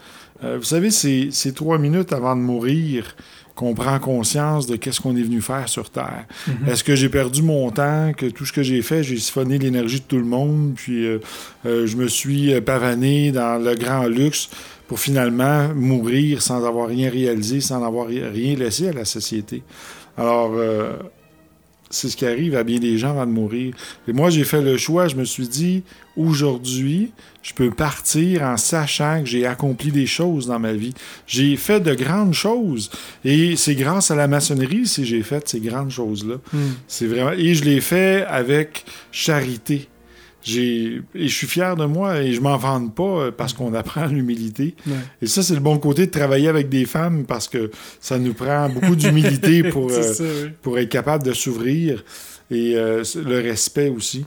Euh, vous savez, c'est trois minutes avant de mourir qu'on prend conscience de qu'est-ce qu'on est venu faire sur Terre. Est-ce que j'ai perdu mon temps, que tout ce que j'ai fait, j'ai siphonné l'énergie de tout le monde, puis euh, euh, je me suis pavané dans le grand luxe pour finalement mourir sans avoir rien réalisé, sans avoir ri- rien laissé à la société. Alors, c'est ce qui arrive à bien des gens avant de mourir. Et moi, j'ai fait le choix, je me suis dit, aujourd'hui, je peux partir en sachant que j'ai accompli des choses dans ma vie. J'ai fait de grandes choses. Et c'est grâce à la maçonnerie si j'ai fait ces grandes choses-là. C'est vraiment... Et je l'ai fait avec charité. J'ai... Et je suis fier de moi et je m'en vante pas euh, parce qu'on apprend l'humilité. Ouais. Et ça, c'est le bon côté de travailler avec des femmes parce que ça nous prend beaucoup d'humilité [LAUGHS] pour, euh, ça, oui. pour être capable de s'ouvrir et euh, le respect aussi.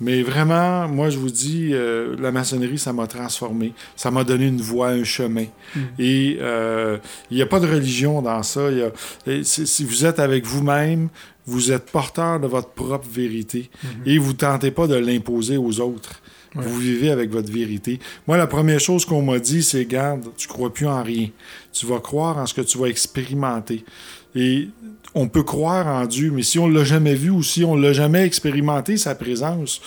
Mais vraiment, moi, je vous dis, euh, la maçonnerie, ça m'a transformé. Ça m'a donné une voie, un chemin. Et euh, il n'y a pas de religion dans ça. Y a- et si, vous êtes avec vous-même, vous êtes porteur de votre propre vérité et vous tentez pas de l'imposer aux autres. Vous vivez avec votre vérité. Moi, la première chose qu'on m'a dit, c'est garde, tu crois plus en rien. Tu vas croire en ce que tu vas expérimenter. Et on peut croire en Dieu, mais si on l'a jamais vu ou si on l'a jamais expérimenté, sa présence,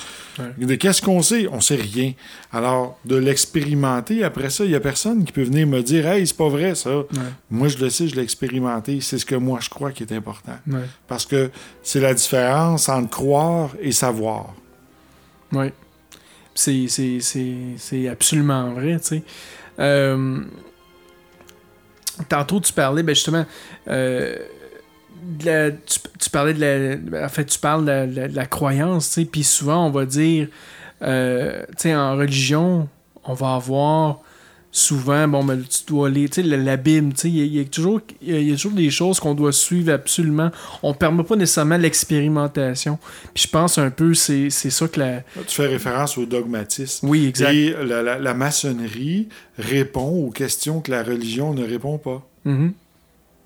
de qu'est-ce qu'on sait? On sait rien. Alors, de l'expérimenter, après ça, il y a personne qui peut venir me dire Hey, c'est pas vrai ça. Moi, je le sais, je l'ai expérimenté. C'est ce que moi je crois qui est important. Ouais. Parce que c'est la différence entre croire et savoir. Oui. C'est, c'est, c'est, c'est absolument vrai, tu sais. Euh, tantôt, tu parlais, ben justement, euh, la- tu, tu parlais de la. En fait, tu parles de la, la- la croyance, tu sais, puis souvent, on va dire, euh, tu sais, en religion, on va avoir souvent, bon, ben, tu dois aller, tu sais, la, Bible, tu sais, il y a- toujours- il y a- il y a toujours des choses qu'on doit suivre absolument. On permet pas nécessairement l'expérimentation. Puis je pense un peu, c'est, c'est ça que la. Tu fais référence au dogmatisme. Oui, exact. Et la, la- la maçonnerie répond aux questions que la religion ne répond pas. Mhm.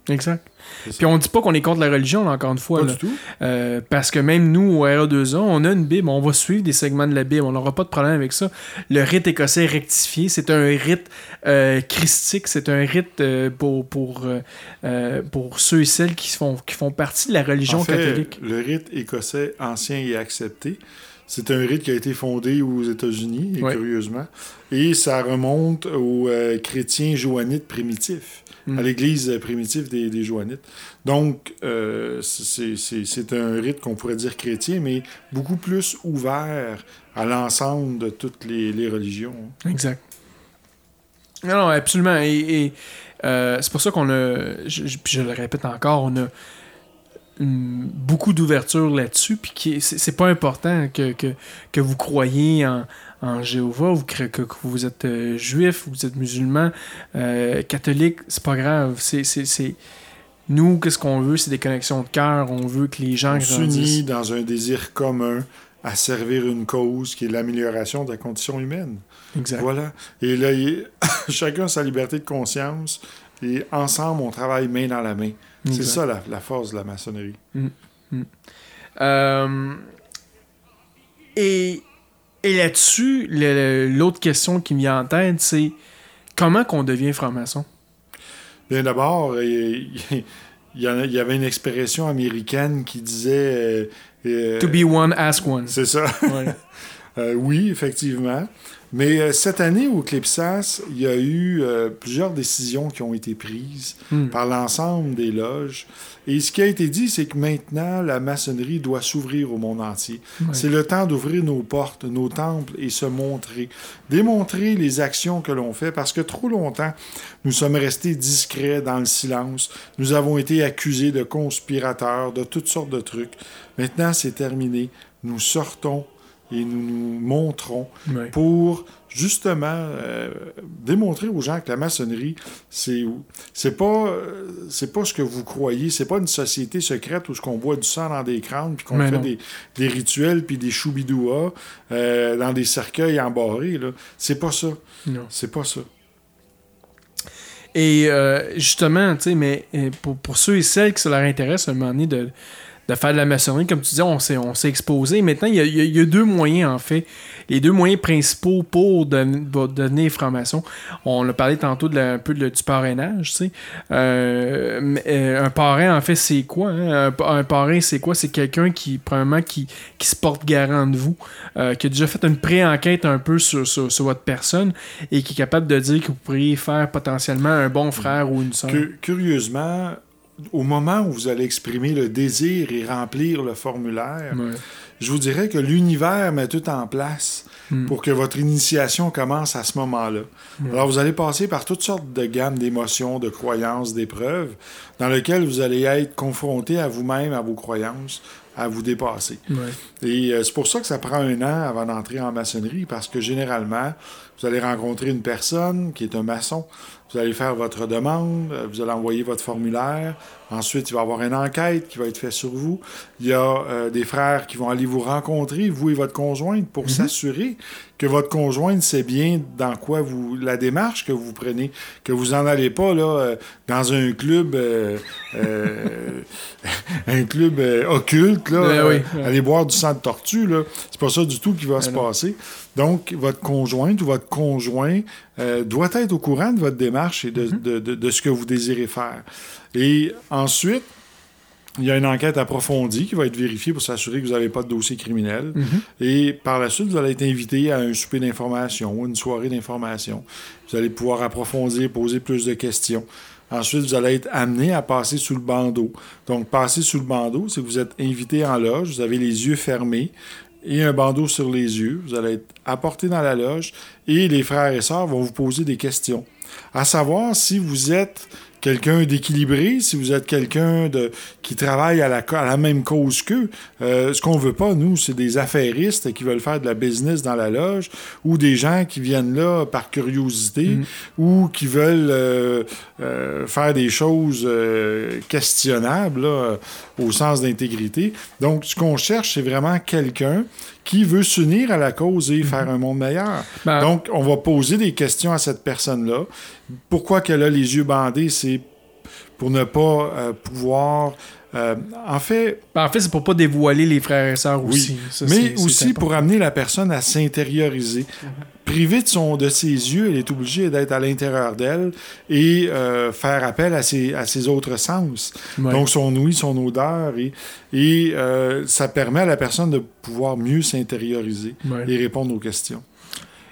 Exact. Puis on dit pas qu'on est contre la religion, là, encore une fois. Pas là. du tout. Euh, parce que même nous, au RA2A, on a une Bible, on va suivre des segments de la Bible, on n'aura pas de problème avec ça. Le rite écossais rectifié, c'est un rite euh, christique, c'est un rite euh, pour, pour, euh, pour ceux et celles qui font, qui font partie de la religion En fait, catholique. Le rite écossais ancien et accepté, C'est un rite qui a été fondé aux États-Unis, Ouais. curieusement. Et ça remonte aux chrétiens joannites primitifs, À l'église primitive des, des joannites. Donc, euh, c'est un rite qu'on pourrait dire chrétien, mais beaucoup plus ouvert à l'ensemble de toutes les, les religions. Exact. Non, absolument. Et, euh, c'est pour ça qu'on a, je, je- le répète encore, on a beaucoup d'ouverture là-dessus. Puis c'est pas important que, que, que vous croyez en, en Jéhovah, vous, cre- que, que vous êtes euh, juif, vous êtes musulman, euh, catholique, c'est pas grave. C'est- c'est- c'est- Nous, qu'est-ce qu'on veut? C'est des connexions de cœur. On veut que les gens On s'unit dans un désir commun à servir une cause qui est l'amélioration de la condition humaine. Exact. Voilà. Et là, il- [LAUGHS] chacun a sa liberté de conscience et ensemble, on travaille main dans la main. C'est ça la, la force de la maçonnerie. Euh, et et là-dessus, l'autre question qui me vient en tête, c'est comment qu'on devient franc-maçon? Bien d'abord, il y, avait une expression américaine qui disait... euh, euh, To be one, ask one. C'est ça. Ouais. [LAUGHS] Euh, oui, effectivement. Mais euh, cette année au Clipsas, il y a eu euh, plusieurs décisions qui ont été prises Hmm. par l'ensemble des loges. Et ce qui a été dit, c'est que maintenant, la maçonnerie doit s'ouvrir au monde entier. C'est le temps d'ouvrir nos portes, nos temples et se montrer. Démontrer les actions que l'on fait parce que trop longtemps, nous sommes restés discrets dans le silence. Nous avons été accusés de conspirateurs, de toutes sortes de trucs. Maintenant, c'est terminé. Nous sortons et nous nous montrons pour justement euh, démontrer aux gens que la maçonnerie, c'est c'est pas euh, c'est pas ce que vous croyez, c'est pas une société secrète où ce qu'on boit du sang dans des crânes puis qu'on fait des, des rituels puis des choubidouas euh, dans des cercueils embarrés là, c'est pas ça, Non. c'est pas ça. Et euh, justement, tu sais, mais pour, pour ceux et celles qui ça leur intéresse à un moment donné de, de faire de la maçonnerie, comme tu disais, on s'est, exposé. Maintenant, il y, a, deux moyens, en fait. Les deux moyens principaux pour don- pour devenir franc-maçon. On a parlé tantôt de un peu de- du parrainage, tu sais. Euh, euh, un parrain, en fait, c'est quoi? hein? Un, pa- un parrain, c'est quoi? C'est quelqu'un qui, premièrement, qui, qui se porte garant de vous, euh, qui a déjà fait une pré-enquête un peu sur, sur, votre personne et qui est capable de dire que vous pourriez faire potentiellement un bon frère ou une soeur. Cu- curieusement, au moment où vous allez exprimer le désir et remplir le formulaire, Ouais. je vous dirais que l'univers met tout en place Mm. pour que votre initiation commence à ce moment-là. Alors, vous allez passer par toutes sortes de gammes d'émotions, de croyances, d'épreuves, dans lesquelles vous allez être confronté à vous-même, à vos croyances, à vous dépasser. Ouais. Et euh, c'est pour ça que ça prend un an avant d'entrer en maçonnerie, parce que généralement, vous allez rencontrer une personne qui est un maçon, vous allez faire votre demande, euh, vous allez envoyer votre formulaire, ensuite il va y avoir une enquête qui va être faite sur vous, il y a euh, des frères qui vont aller vous rencontrer, vous et votre conjointe, pour s'assurer que votre conjointe sait bien dans quoi vous la démarche que vous prenez, que vous en allez pas là euh, dans un club euh, euh, [LAUGHS] un club occulte là, Ben oui, aller boire du sang de tortue là, c'est pas ça du tout qui va se non. passer. Donc votre conjointe ou votre conjoint euh, doit être au courant de votre démarche et de, Mm-hmm. de- de- de ce que vous désirez faire. Et ensuite il y a une enquête approfondie qui va être vérifiée pour s'assurer que vous n'avez pas de dossier criminel. Et par la suite, vous allez être invité à un souper d'information ou une soirée d'information. Vous allez pouvoir approfondir, poser plus de questions. Ensuite, vous allez être amené à passer sous le bandeau. Donc, passer sous le bandeau, c'est que vous êtes invité en loge, vous avez les yeux fermés et un bandeau sur les yeux. Vous allez être apporté dans la loge et les frères et sœurs vont vous poser des questions. À savoir si vous êtes quelqu'un d'équilibré, si vous êtes quelqu'un de qui travaille à la, à la même cause qu'eux. Euh, ce qu'on veut pas, nous, c'est des affairistes qui veulent faire de la business dans la loge ou des gens qui viennent là par curiosité ou qui veulent euh, euh, faire des choses questionnables là, au sens d'intégrité. Donc, ce qu'on cherche, c'est vraiment quelqu'un qui veut s'unir à la cause et faire un monde meilleur. Ben, Donc, on va poser des questions à cette personne-là. Pourquoi qu'elle a les yeux bandés? C'est pour ne pas euh, pouvoir... euh, en fait, Ben, en fait, c'est pour pas dévoiler les frères et sœurs Oui, aussi. Ça, mais aussi pour amener la personne à s'intérioriser. Privé de, son, de ses yeux, elle est obligée d'être à l'intérieur d'elle et euh, faire appel à ses, à ses autres sens. Ouais. Donc son ouïe, son odeur, et, et euh, ça permet à la personne de pouvoir mieux s'intérioriser Ouais. et répondre aux questions.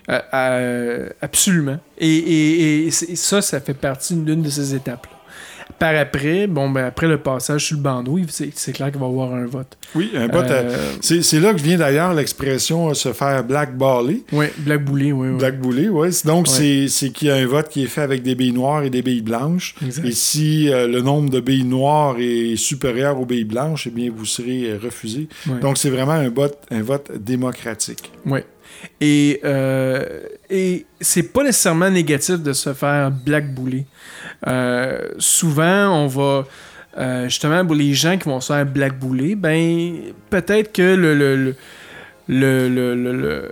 Absolument. Et, et- ça, ça fait partie d'une de ces étapes. Par après, bon, ben, après le passage sur le bandeau, c'est clair qu'il va y avoir un vote. Oui, un vote. Euh, C'est c'est là que vient d'ailleurs l'expression euh, se faire blackballer. ouais, Black Bully, oui. oui. Black bully, oui. Donc, Ouais. c'est- c'est qu'il y a un vote qui est fait avec des billes noires et des billes blanches. Exact. Et si euh, le nombre de billes noires est supérieur aux billes blanches, eh bien, vous serez euh, refusé. Ouais. Donc, c'est vraiment un vote, un vote démocratique. Oui. Et, euh, et c'est pas nécessairement négatif de se faire blackbouler. Euh, souvent, on va. euh, justement, pour les gens qui vont se faire blackbouler, ben, peut-être que le. le, le le, le,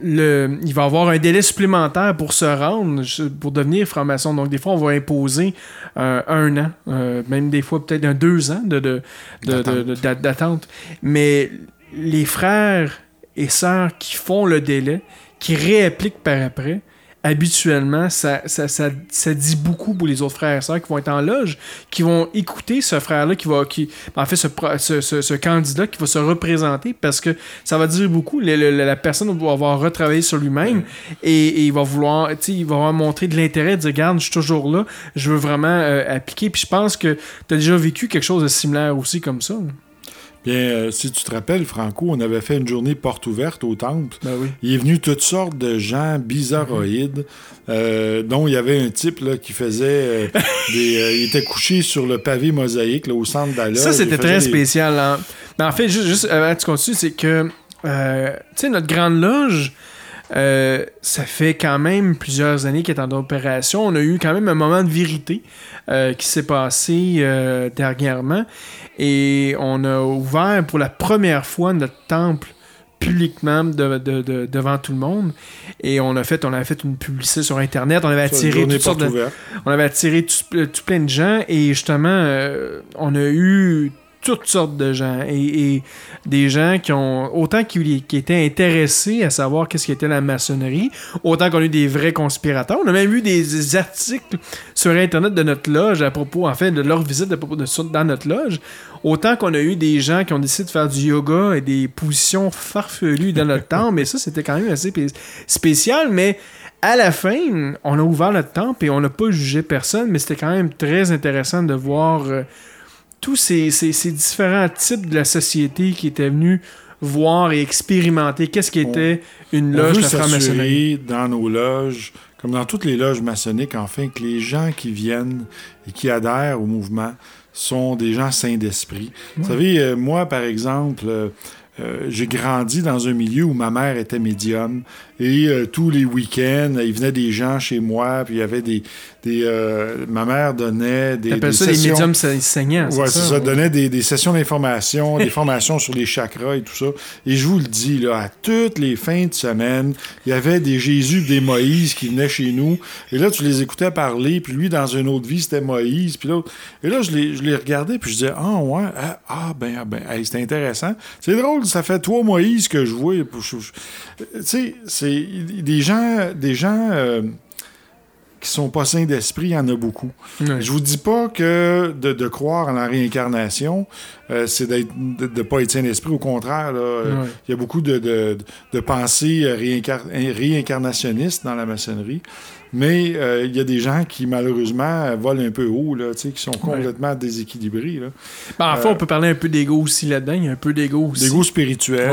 le- il va avoir un délai supplémentaire pour se rendre, pour devenir franc-maçon. Donc, des fois, on va imposer euh, un an, euh, même des fois peut-être un deux ans de, de, de- de- d'attente. Mais les frères et sœurs qui font le délai, qui réappliquent par après, habituellement, ça, ça, ça, ça dit beaucoup pour les autres frères et sœurs qui vont être en loge, qui vont écouter ce frère-là, qui va, qui, en fait, ce, ce, ce- ce candidat qui va se représenter parce que ça va dire beaucoup. Le- le- la personne va avoir retravaillé sur lui-même et, et il va vouloir, tu sais, il va avoir montré de l'intérêt, de dire, regarde, je suis toujours là, je veux vraiment euh, appliquer. Puis je pense que tu as déjà vécu quelque chose de similaire aussi comme ça. Bien, euh, si tu te rappelles, Franco, on avait fait une journée porte ouverte au temple. Ben oui. Il est venu toutes sortes de gens bizarroïdes, euh, dont il y avait un type là, qui faisait euh, [LAUGHS] des. il était couché sur le pavé mosaïque là, au centre de la loge. Ça, c'était très des- spécial. hein. Mais en fait, juste, juste avant que tu continues, c'est que, tu sais, notre grande loge, euh, ça fait quand même plusieurs années qu'elle est en opération. On a eu quand même un moment de vérité euh, qui s'est passé euh, dernièrement. Et on a ouvert pour la première fois notre temple publiquement de- de- de- devant tout le monde et on a fait on a fait une publicité sur internet on avait attiré toutes sortes on avait attiré tout, tout plein de gens et justement, on a eu toutes sortes de gens et, des gens qui ont autant qui, étaient intéressés à savoir qu'est-ce qu'était la maçonnerie, autant qu'on a eu des vrais conspirateurs. On a même vu des, articles sur internet de notre loge à propos, en fait, de leur visite de dans notre loge. Autant qu'on a eu des gens qui ont décidé de faire du yoga et des positions farfelues dans notre temps, mais ça c'était quand même assez spé- spécial, mais à la fin, on a ouvert notre temple et on n'a pas jugé personne, mais c'était quand même très intéressant de voir euh, tous ces, ces- ces différents types de la société qui étaient venus voir et expérimenter qu'est-ce qui était une loge de franc-maçonnerie. dans nos loges, comme dans toutes les loges maçonniques, enfin, que les gens qui viennent et qui adhèrent au mouvement sont des gens sains d'esprit. Vous savez, euh, moi, par exemple, euh, euh, j'ai grandi dans un milieu où ma mère était médium et euh, tous les week-ends, il venait des gens chez moi, puis il y avait des... des euh, ma mère donnait des, des ça les sessions- médiums sa- saignants, c'est ça. ouais. Donnait des, des sessions d'information, des [LAUGHS] formations sur les chakras et tout ça. Et je vous le dis, là, à toutes les fins de semaine, il y avait des Jésus, des Moïse qui venaient chez nous. Et là, tu les écoutais parler, puis lui, dans une autre vie, c'était Moïse, puis l'autre. Et là, je les, je les regardais, puis je disais, ah, ouais, ah, ah, ben, ah, ben, hey, c'est intéressant. C'est drôle, ça fait trois Moïse que je vois. Tu sais, c'est des gens, des gens euh, qui sont pas sains d'esprit, il y en a beaucoup. Ouais. Je vous dis pas que de, de croire en la réincarnation, euh, c'est de ne pas être sain d'esprit. Au contraire, euh, il y a beaucoup de, de, de pensées réincar- réincarnationnistes dans la maçonnerie. Mais euh, il y a des gens qui, malheureusement, volent un peu haut, là, qui sont complètement déséquilibrés. là. Ben, en fait, on peut parler un peu d'ego aussi là-dedans. Il y a un peu d'ego aussi. Des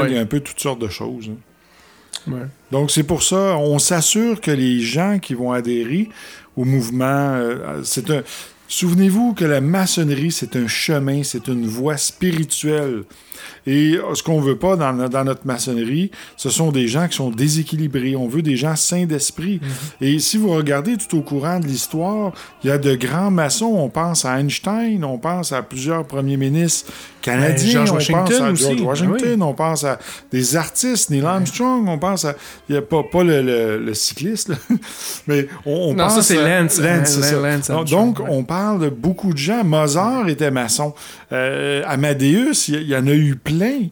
Ouais. il y a un peu toutes sortes de choses. hein. Donc, c'est pour ça, on s'assure que les gens qui vont adhérer au mouvement, euh, c'est un. Souvenez-vous que la maçonnerie, c'est un chemin, c'est une voie spirituelle. Et euh, ce qu'on veut pas dans, no- dans notre maçonnerie, ce sont des gens qui sont déséquilibrés. On veut des gens sains d'esprit. Et si vous regardez tout au courant de l'histoire, il y a de grands maçons. On pense à Einstein, on pense à plusieurs premiers ministres canadiens, on Washington pense à aussi. George Ah oui. Washington, on pense à des artistes, Neil Armstrong, on pense à. Il n'y a pas, pas le, le- le cycliste, là. [LAUGHS] mais on, on Non, pense ça, c'est Lance. Lance, ça. Donc, on parle de beaucoup de gens. Mozart était maçon. Euh, Amadeus, il y, y en a eu plein.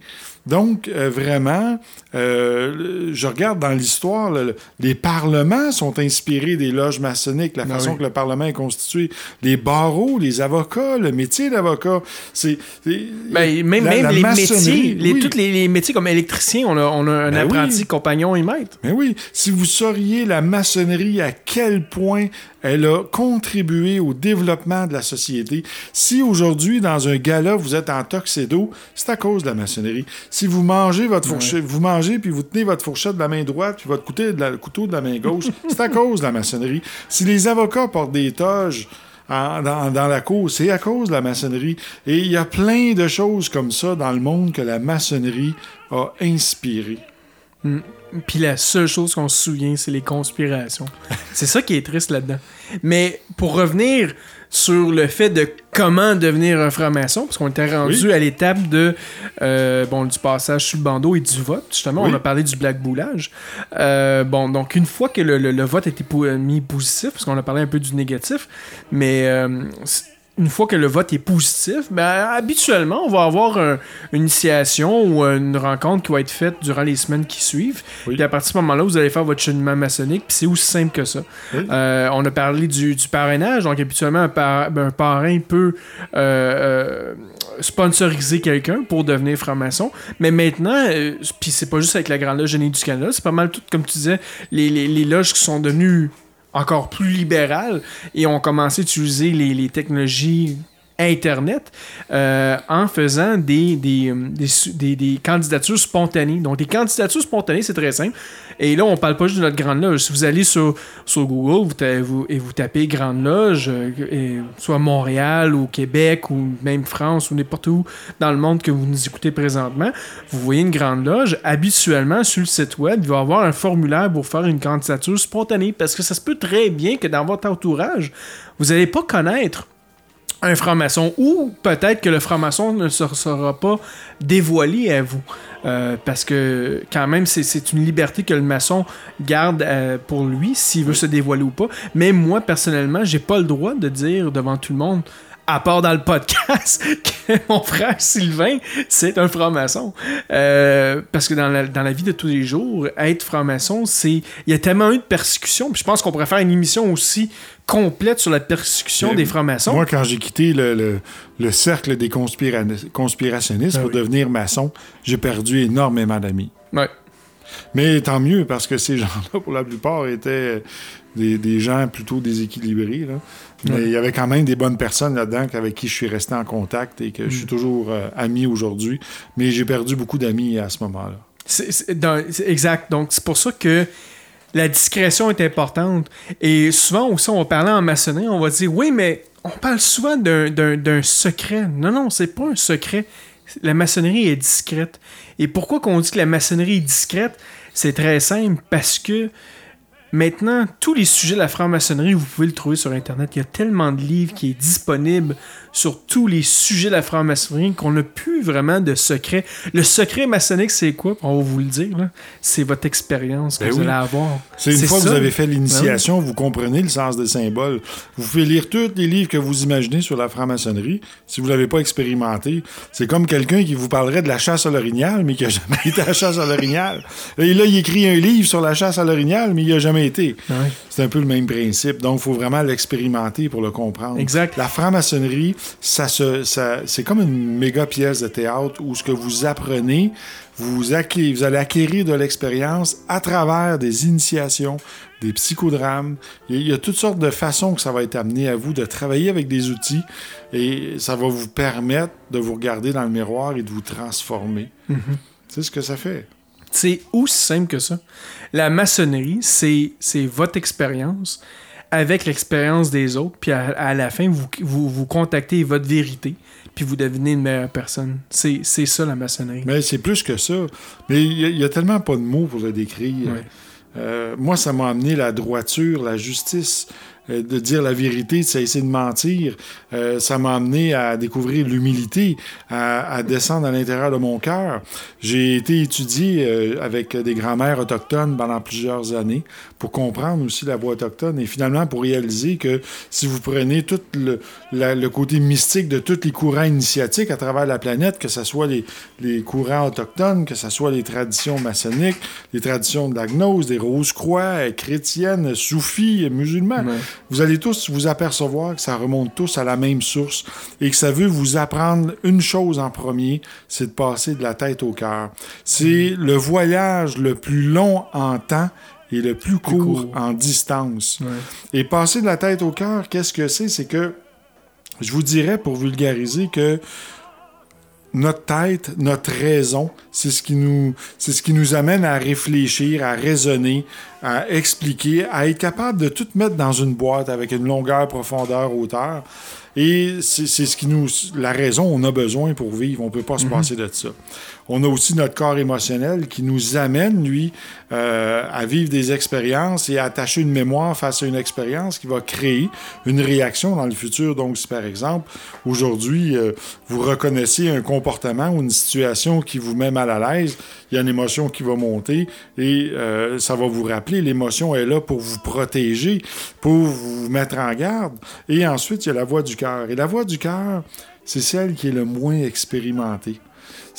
Donc, euh, vraiment, euh, je regarde dans l'histoire, le- les parlements sont inspirés des loges maçonniques, la Ah façon oui. que le Parlement est constitué. Les barreaux, les avocats, le métier d'avocat, c'est... Ben, même la- même la les métiers, les, oui. tous les, les métiers comme électricien, on a, on a un Ben apprenti, oui. compagnon et maître. Mais oui, si vous sauriez la maçonnerie, à quel point elle a contribué au développement de la société. Si aujourd'hui, dans un gala, vous êtes en tuxedo, c'est à cause de la maçonnerie. Si vous mangez votre fourchette, vous mangez puis vous tenez votre fourchette de la main droite puis votre couteau de la, couteau de la main gauche, [LAUGHS] c'est à cause de la maçonnerie. Si les avocats portent des toges en- dans, dans la cour, c'est à cause de la maçonnerie. Et il y a plein de choses comme ça dans le monde que la maçonnerie a inspiré. Puis la seule chose qu'on se souvient, c'est les conspirations. c'est ça qui est triste là-dedans. Mais pour revenir sur le fait de comment devenir un franc-maçon, parce qu'on était rendu Oui. à l'étape de euh, bon du passage sur le bandeau et du vote. Justement, Oui. on a parlé du black boulage. Euh, bon, donc une fois que le, le- le vote a été mis positif, parce qu'on a parlé un peu du négatif, mais euh, une fois que le vote est positif, ben, habituellement, on va avoir un- une initiation ou une rencontre qui va être faite durant les semaines qui suivent. Oui. Puis à partir de ce moment-là, vous allez faire votre cheminement maçonnique, puis c'est aussi simple que ça. Oui. Euh, on a parlé du, du parrainage, donc habituellement, un, par- ben, un parrain peut euh, euh, sponsoriser quelqu'un pour devenir franc-maçon. Mais maintenant, puis c'est pas juste avec la Grande Loge Génie du Canada, c'est pas mal tout, comme tu disais, les, les, les loges qui sont devenues encore plus libérales et ont commencé à utiliser les, les technologies Internet euh, en faisant des, candidatures spontanées. Donc, des candidatures spontanées, c'est très simple. Et là, on parle pas juste de notre Grande Loge. Si vous allez sur, sur Google et vous tapez Grande Loge, euh, soit Montréal ou Québec ou même France ou n'importe où dans le monde que vous nous écoutez présentement, vous voyez une Grande Loge. Habituellement, sur le site web, il va y avoir un formulaire pour faire une candidature spontanée parce que ça se peut très bien que dans votre entourage, vous n'allez pas connaître un franc-maçon ou peut-être que le franc-maçon ne se sera pas dévoilé à vous. Euh, parce que quand même, c'est- c'est une liberté que le maçon garde euh, pour lui, s'il veut se dévoiler ou pas. Mais moi, personnellement, j'ai pas le droit de dire devant tout le monde, à part dans le podcast, [LAUGHS] que mon frère Sylvain, c'est un franc-maçon. Euh, parce que dans la, dans la vie de tous les jours, être franc-maçon, c'est. Il y a tellement eu de persécutions. Puis je pense qu'on pourrait faire une émission aussi complète sur la persécution Mais des francs-maçons. Moi, quand j'ai quitté le, le- le cercle des conspira- conspirationnistes Ah pour oui. devenir maçon, j'ai perdu énormément d'amis. Ouais. Mais tant mieux, parce que ces [LAUGHS] gens-là, pour la plupart, étaient des, des gens plutôt déséquilibrés. là. Mais Ouais. il y avait quand même des bonnes personnes là-dedans avec qui je suis resté en contact et que je suis Mm. toujours euh, ami aujourd'hui. Mais j'ai perdu beaucoup d'amis à ce moment-là. Exact. Donc, c'est pour ça que la discrétion est importante. Et souvent aussi, on parler en maçonnerie, on va dire oui, mais on parle souvent d'un secret. Non, non, c'est pas un secret. La maçonnerie est discrète. Et pourquoi qu'on dit que la maçonnerie est discrète? C'est très simple parce que maintenant, tous les sujets de la franc-maçonnerie, vous pouvez le trouver sur Internet. Il y a tellement de livres qui est disponible sur tous les sujets de la franc-maçonnerie qu'on n'a plus vraiment de secret. Le secret maçonnique, c'est quoi? On va vous le dire. C'est votre expérience que Ben vous oui. allez avoir. C'est une fois que vous avez fait l'initiation, vous comprenez le sens des symboles. Vous pouvez lire tous les livres que vous imaginez sur la franc-maçonnerie. Si vous ne l'avez pas expérimenté, c'est comme quelqu'un qui vous parlerait de la chasse à l'orignal, mais qui n'a [LAUGHS] jamais été à la chasse à l'orignal. Et là, il écrit un livre sur la chasse à l'orignal, mais il n'y a jamais été. Ouais. C'est un peu le même principe. Donc, il faut vraiment l'expérimenter pour le comprendre. Exact. La franc-maçonnerie, ça se, ça, c'est comme une méga pièce de théâtre où ce que vous apprenez, vous, acqué- vous allez acquérir de l'expérience à travers des initiations, des psychodrames. Il y, a, toutes sortes de façons que ça va être amené à vous de travailler avec des outils et ça va vous permettre de vous regarder dans le miroir et de vous transformer. C'est ce que ça fait. C'est aussi simple que ça. La maçonnerie, c'est c'est votre expérience avec l'expérience des autres, puis à, à la fin, vous, vous, vous contactez votre vérité, puis vous devenez une meilleure personne. C'est c'est ça la maçonnerie. Mais c'est plus que ça. Mais il y a- tellement pas de mots pour le décrire. Ouais. Euh, moi, ça m'a amené la droiture, la justice, de dire la vérité, de cesser de mentir. Euh, ça m'a amené à découvrir l'humilité, à, à descendre à l'intérieur de mon cœur. J'ai été étudié euh, avec des grands-mères autochtones pendant plusieurs années pour comprendre aussi la voix autochtone et finalement pour réaliser que si vous prenez tout le, le côté mystique de tous les courants initiatiques à travers la planète, que ce soit les, les courants autochtones, que ce soit les traditions maçonniques, les traditions de la gnose, des roses-croix, euh, chrétiennes, soufis, euh, musulmans. Vous allez tous vous apercevoir que ça remonte tous à la même source et que ça veut vous apprendre une chose en premier, c'est de passer de la tête au cœur. C'est le voyage le plus long en temps et le plus court, court. en distance. Ouais. Et passer de la tête au cœur, qu'est-ce que c'est? C'est que, je vous dirais pour vulgariser que notre tête, notre raison, c'est ce qui nous, c'est ce qui nous amène à réfléchir, à raisonner, à expliquer, à être capable de tout mettre dans une boîte avec une longueur, profondeur, hauteur. Et c'est c'est ce qui nous, la raison, on a besoin pour vivre. On peut pas se passer de ça. On a aussi notre corps émotionnel qui nous amène, lui, euh, à vivre des expériences et à attacher une mémoire face à une expérience qui va créer une réaction dans le futur. Donc, si par exemple, aujourd'hui, euh, vous reconnaissez un comportement ou une situation qui vous met mal à l'aise, il y a une émotion qui va monter et euh, ça va vous rappeler. L'émotion est là pour vous protéger, pour vous mettre en garde. Et ensuite, il y a la voix du cœur. Et la voix du cœur, c'est celle qui est le moins expérimentée.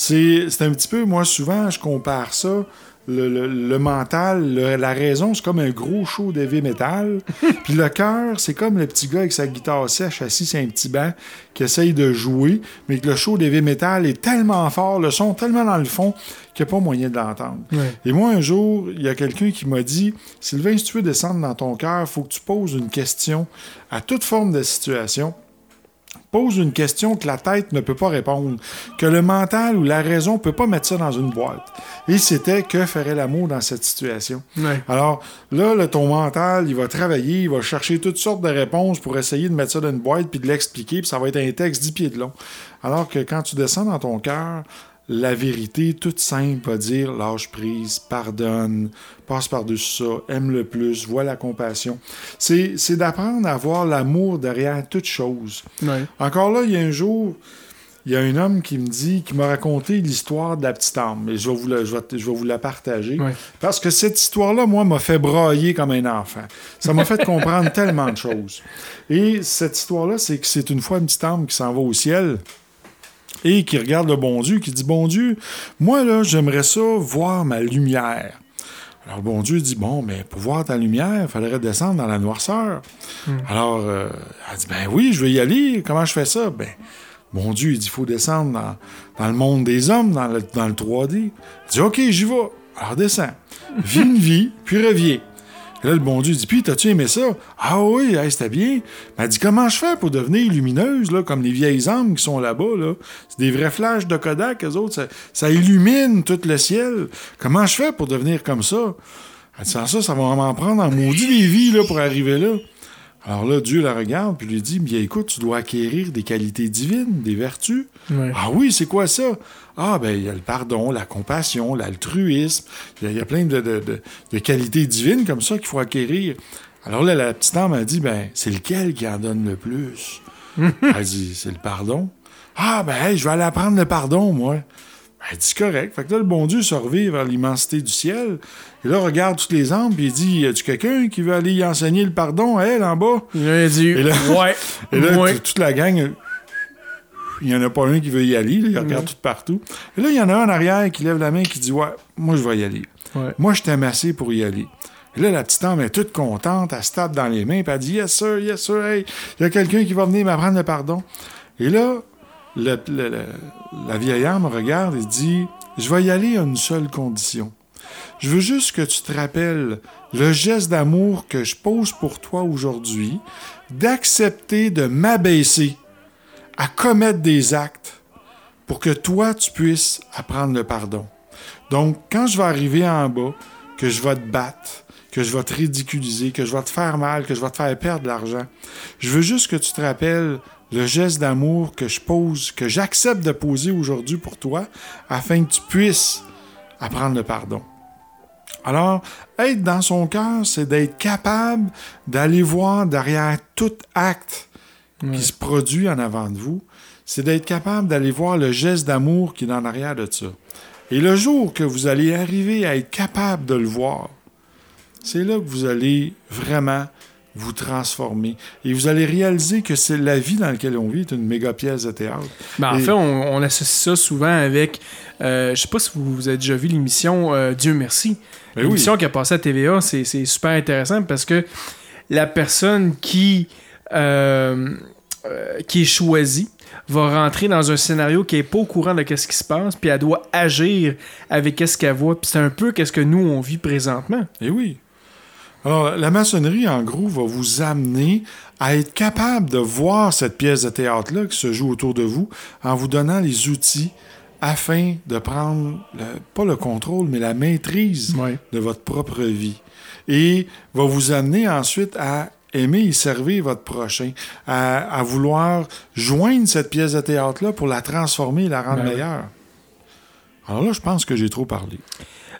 C'est un petit peu, moi, souvent, je compare ça. Le, le- le mental, le- la raison, c'est comme un gros show d'heavy metal. [LAUGHS] Puis le cœur, c'est comme le petit gars avec sa guitare sèche assis sur un petit banc qui essaye de jouer, mais que le show d'heavy metal est tellement fort, le son tellement dans le fond qu'il n'y a pas moyen de l'entendre. Ouais. Et moi, un jour, il y a quelqu'un qui m'a dit Sylvain, si tu veux descendre dans ton cœur, il faut que tu poses une question à toute forme de situation. Pose une question que la tête ne peut pas répondre, que le mental ou la raison ne peut pas mettre ça dans une boîte. Et c'était que ferait l'amour dans cette situation. Ouais. Alors là, ton mental, il va travailler, il va chercher toutes sortes de réponses pour essayer de mettre ça dans une boîte puis de l'expliquer, puis ça va être un texte 10 pieds de long. Alors que quand tu descends dans ton cœur, la vérité toute simple va dire lâche prise, pardonne, passe par-dessus ça, aime le plus, vois la compassion. C'est c'est d'apprendre à voir l'amour derrière toute chose. Ouais. Encore là, il y a un jour, il y a un homme qui me dit, qui m'a raconté l'histoire de la petite âme. Et je vais vous la, je vais, je vais vous la partager. Parce que cette histoire-là, moi, m'a fait brailler comme un enfant. Ça m'a fait comprendre [LAUGHS] tellement de choses. Et cette histoire-là, c'est que c'est une fois une petite âme qui s'en va au ciel et qui regarde le bon Dieu, qui dit Bon Dieu, moi, là, j'aimerais ça voir ma lumière. Alors, le bon Dieu dit Bon, mais pour voir ta lumière, il faudrait descendre dans la noirceur. Alors, euh, elle dit Ben oui, je vais y aller. Comment je fais ça? Ben, bon Dieu, il dit Il faut descendre dans, dans le monde des hommes, dans le, dans le 3D. Il dit Ok, j'y vais. Alors, descends. Vis une vie, puis reviens. Là, le bon Dieu dit, puis, t'as-tu aimé ça? Ah oui, hey, c'était bien. Mais elle dit, comment je fais pour devenir lumineuse, là, comme les vieilles âmes qui sont là-bas, là? C'est des vrais flashs de Kodak, eux autres, ça, ça illumine tout le ciel. Comment je fais pour devenir comme ça? Elle dit, ça, ça va m'en prendre en maudit des vies, là, pour arriver là. Alors là, Dieu la regarde, puis lui dit, bien écoute, tu dois acquérir des qualités divines, des vertus. Ouais. Ah oui, c'est quoi ça? Ah, ben, il y a le pardon, la compassion, l'altruisme. Il y a- il y, a plein de, de- de- de qualités divines comme ça qu'il faut acquérir. Alors là, la petite âme a dit, ben, c'est lequel qui en donne le plus? [LAUGHS] Elle dit, c'est le pardon. Ah, ben, hey, je vais aller apprendre le pardon, moi. Ben, Elle dit, c'est correct. Fait que là, le bon Dieu se revient vers l'immensité du ciel. Et là, regarde toutes les âmes, puis il dit, y a-tu quelqu'un qui veut aller y enseigner le pardon à elle en bas? Il dit Et là- Ouais. [LAUGHS] Et là, ouais. toute la gang, il n'y en a pas un qui veut y aller. là, il regarde tout partout. Et là, il y en a un en arrière qui lève la main qui dit Ouais, moi, je vais y aller. Ouais. Moi, je t'aime assez pour y aller. Et là, la petite âme est toute contente, elle se tape dans les mains, puis elle dit Yes, sir, yes, sir, hey, il y a quelqu'un qui va venir m'apprendre le pardon. Et là, la vieille âme regarde et dit Je vais y aller à une seule condition. Je veux juste que tu te rappelles le geste d'amour que je pose pour toi aujourd'hui, d'accepter de m'abaisser à commettre des actes pour que toi, tu puisses apprendre le pardon. Donc, quand je vais arriver en bas, que je vais te battre, que je vais te ridiculiser, que je vais te faire mal, que je vais te faire perdre de l'argent, je veux juste que tu te rappelles le geste d'amour que je pose, que j'accepte de poser aujourd'hui pour toi, afin que tu puisses apprendre le pardon. Alors, être dans son cœur, c'est d'être capable d'aller voir derrière tout acte qui se produit en avant de vous, c'est d'être capable d'aller voir le geste d'amour qui est en arrière de ça. Et le jour que vous allez arriver à être capable de le voir, c'est là que vous allez vraiment vous transformer. Et vous allez réaliser que c'est la vie dans laquelle on vit est une méga pièce de théâtre. Ben, en Et- fait, on, on associe ça souvent avec. euh, je sais pas si vous, vous avez déjà vu l'émission euh, Dieu merci. Ben oui. L'émission qui a passé à TVA, c'est c'est super intéressant parce que la personne qui, euh, euh, qui est choisie va rentrer dans un scénario qui est pas au courant de ce qui se passe, puis elle doit agir avec ce qu'elle voit. Puis c'est un peu qu'est-ce que nous on vit présentement. Et oui. Alors, la maçonnerie, en gros, va vous amener à être capable de voir cette pièce de théâtre-là qui se joue autour de vous en vous donnant les outils afin de prendre, le- pas le contrôle, mais la maîtrise Ouais. de votre propre vie. Et va vous amener ensuite à aimer et servir votre prochain, à, à vouloir joindre cette pièce de théâtre-là pour la transformer et la rendre Ben meilleure. Alors là, je pense que j'ai trop parlé.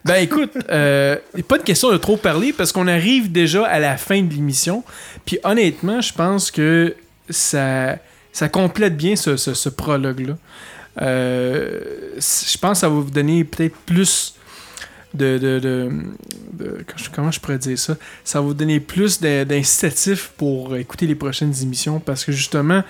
Ben écoute, euh, pas de question de trop parler parce qu'on arrive déjà à la fin de l'émission. Puis honnêtement, je pense que ça, ça complète bien ce, ce- prologue-là. Euh, je pense que ça va vous donner peut-être plus de, de, de- de- Comment je pourrais dire ça? Ça va vous donner plus d'incitatifs pour écouter les prochaines émissions parce que justement,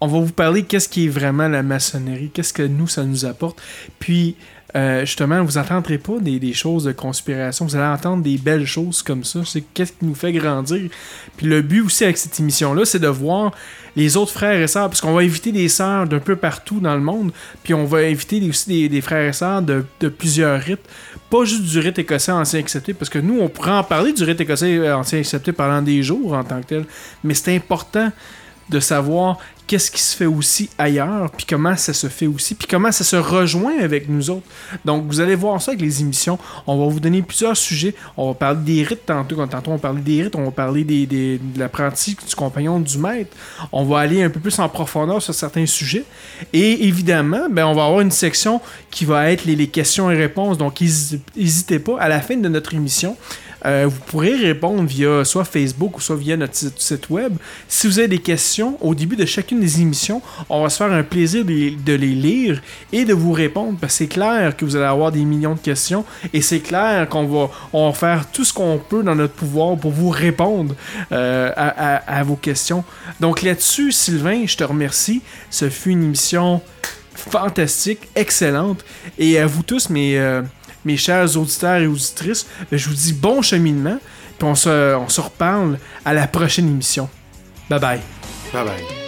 on va vous parler qu'est-ce qui est vraiment la maçonnerie, qu'est-ce que nous, ça nous apporte. Puis, euh, justement, vous n'entendrez pas des, des choses de conspiration, vous allez entendre des belles choses comme ça. C'est qu'est-ce qui nous fait grandir. Puis le but aussi avec cette émission-là, c'est de voir les autres frères et sœurs, parce qu'on va inviter des sœurs d'un peu partout dans le monde, puis on va inviter aussi des, des frères et sœurs de, de plusieurs rites, pas juste du rite écossais ancien accepté, parce que nous, on pourrait en parler du rite écossais euh, ancien accepté pendant des jours en tant que tel, mais c'est important de savoir qu'est-ce qui se fait aussi ailleurs, puis comment ça se fait aussi, puis comment ça se rejoint avec nous autres. Donc, vous allez voir ça avec les émissions. On va vous donner plusieurs sujets. On va parler des rites tantôt. Quand tantôt on parlait des rites, on va parler des, des- de l'apprenti, du compagnon, du maître. On va aller un peu plus en profondeur sur certains sujets. Et évidemment, ben, on va avoir une section qui va être les, les questions et réponses. Donc, n'hésitez pas. À la fin de notre émission, euh, vous pourrez répondre via soit Facebook ou soit via notre site, web. Si vous avez des questions au début de chacune des émissions, on va se faire un plaisir de les, lire et de vous répondre parce que c'est clair que vous allez avoir des millions de questions et c'est clair qu'on va, on va faire tout ce qu'on peut dans notre pouvoir pour vous répondre euh, à vos questions. Donc là-dessus, Sylvain, je te remercie. Ce fut une émission fantastique, excellente. Et à vous tous, mes, euh, mes chers auditeurs et auditrices, ben, je vous dis bon cheminement. Puis on se, on se reparle à la prochaine émission. Bye bye. Bye bye.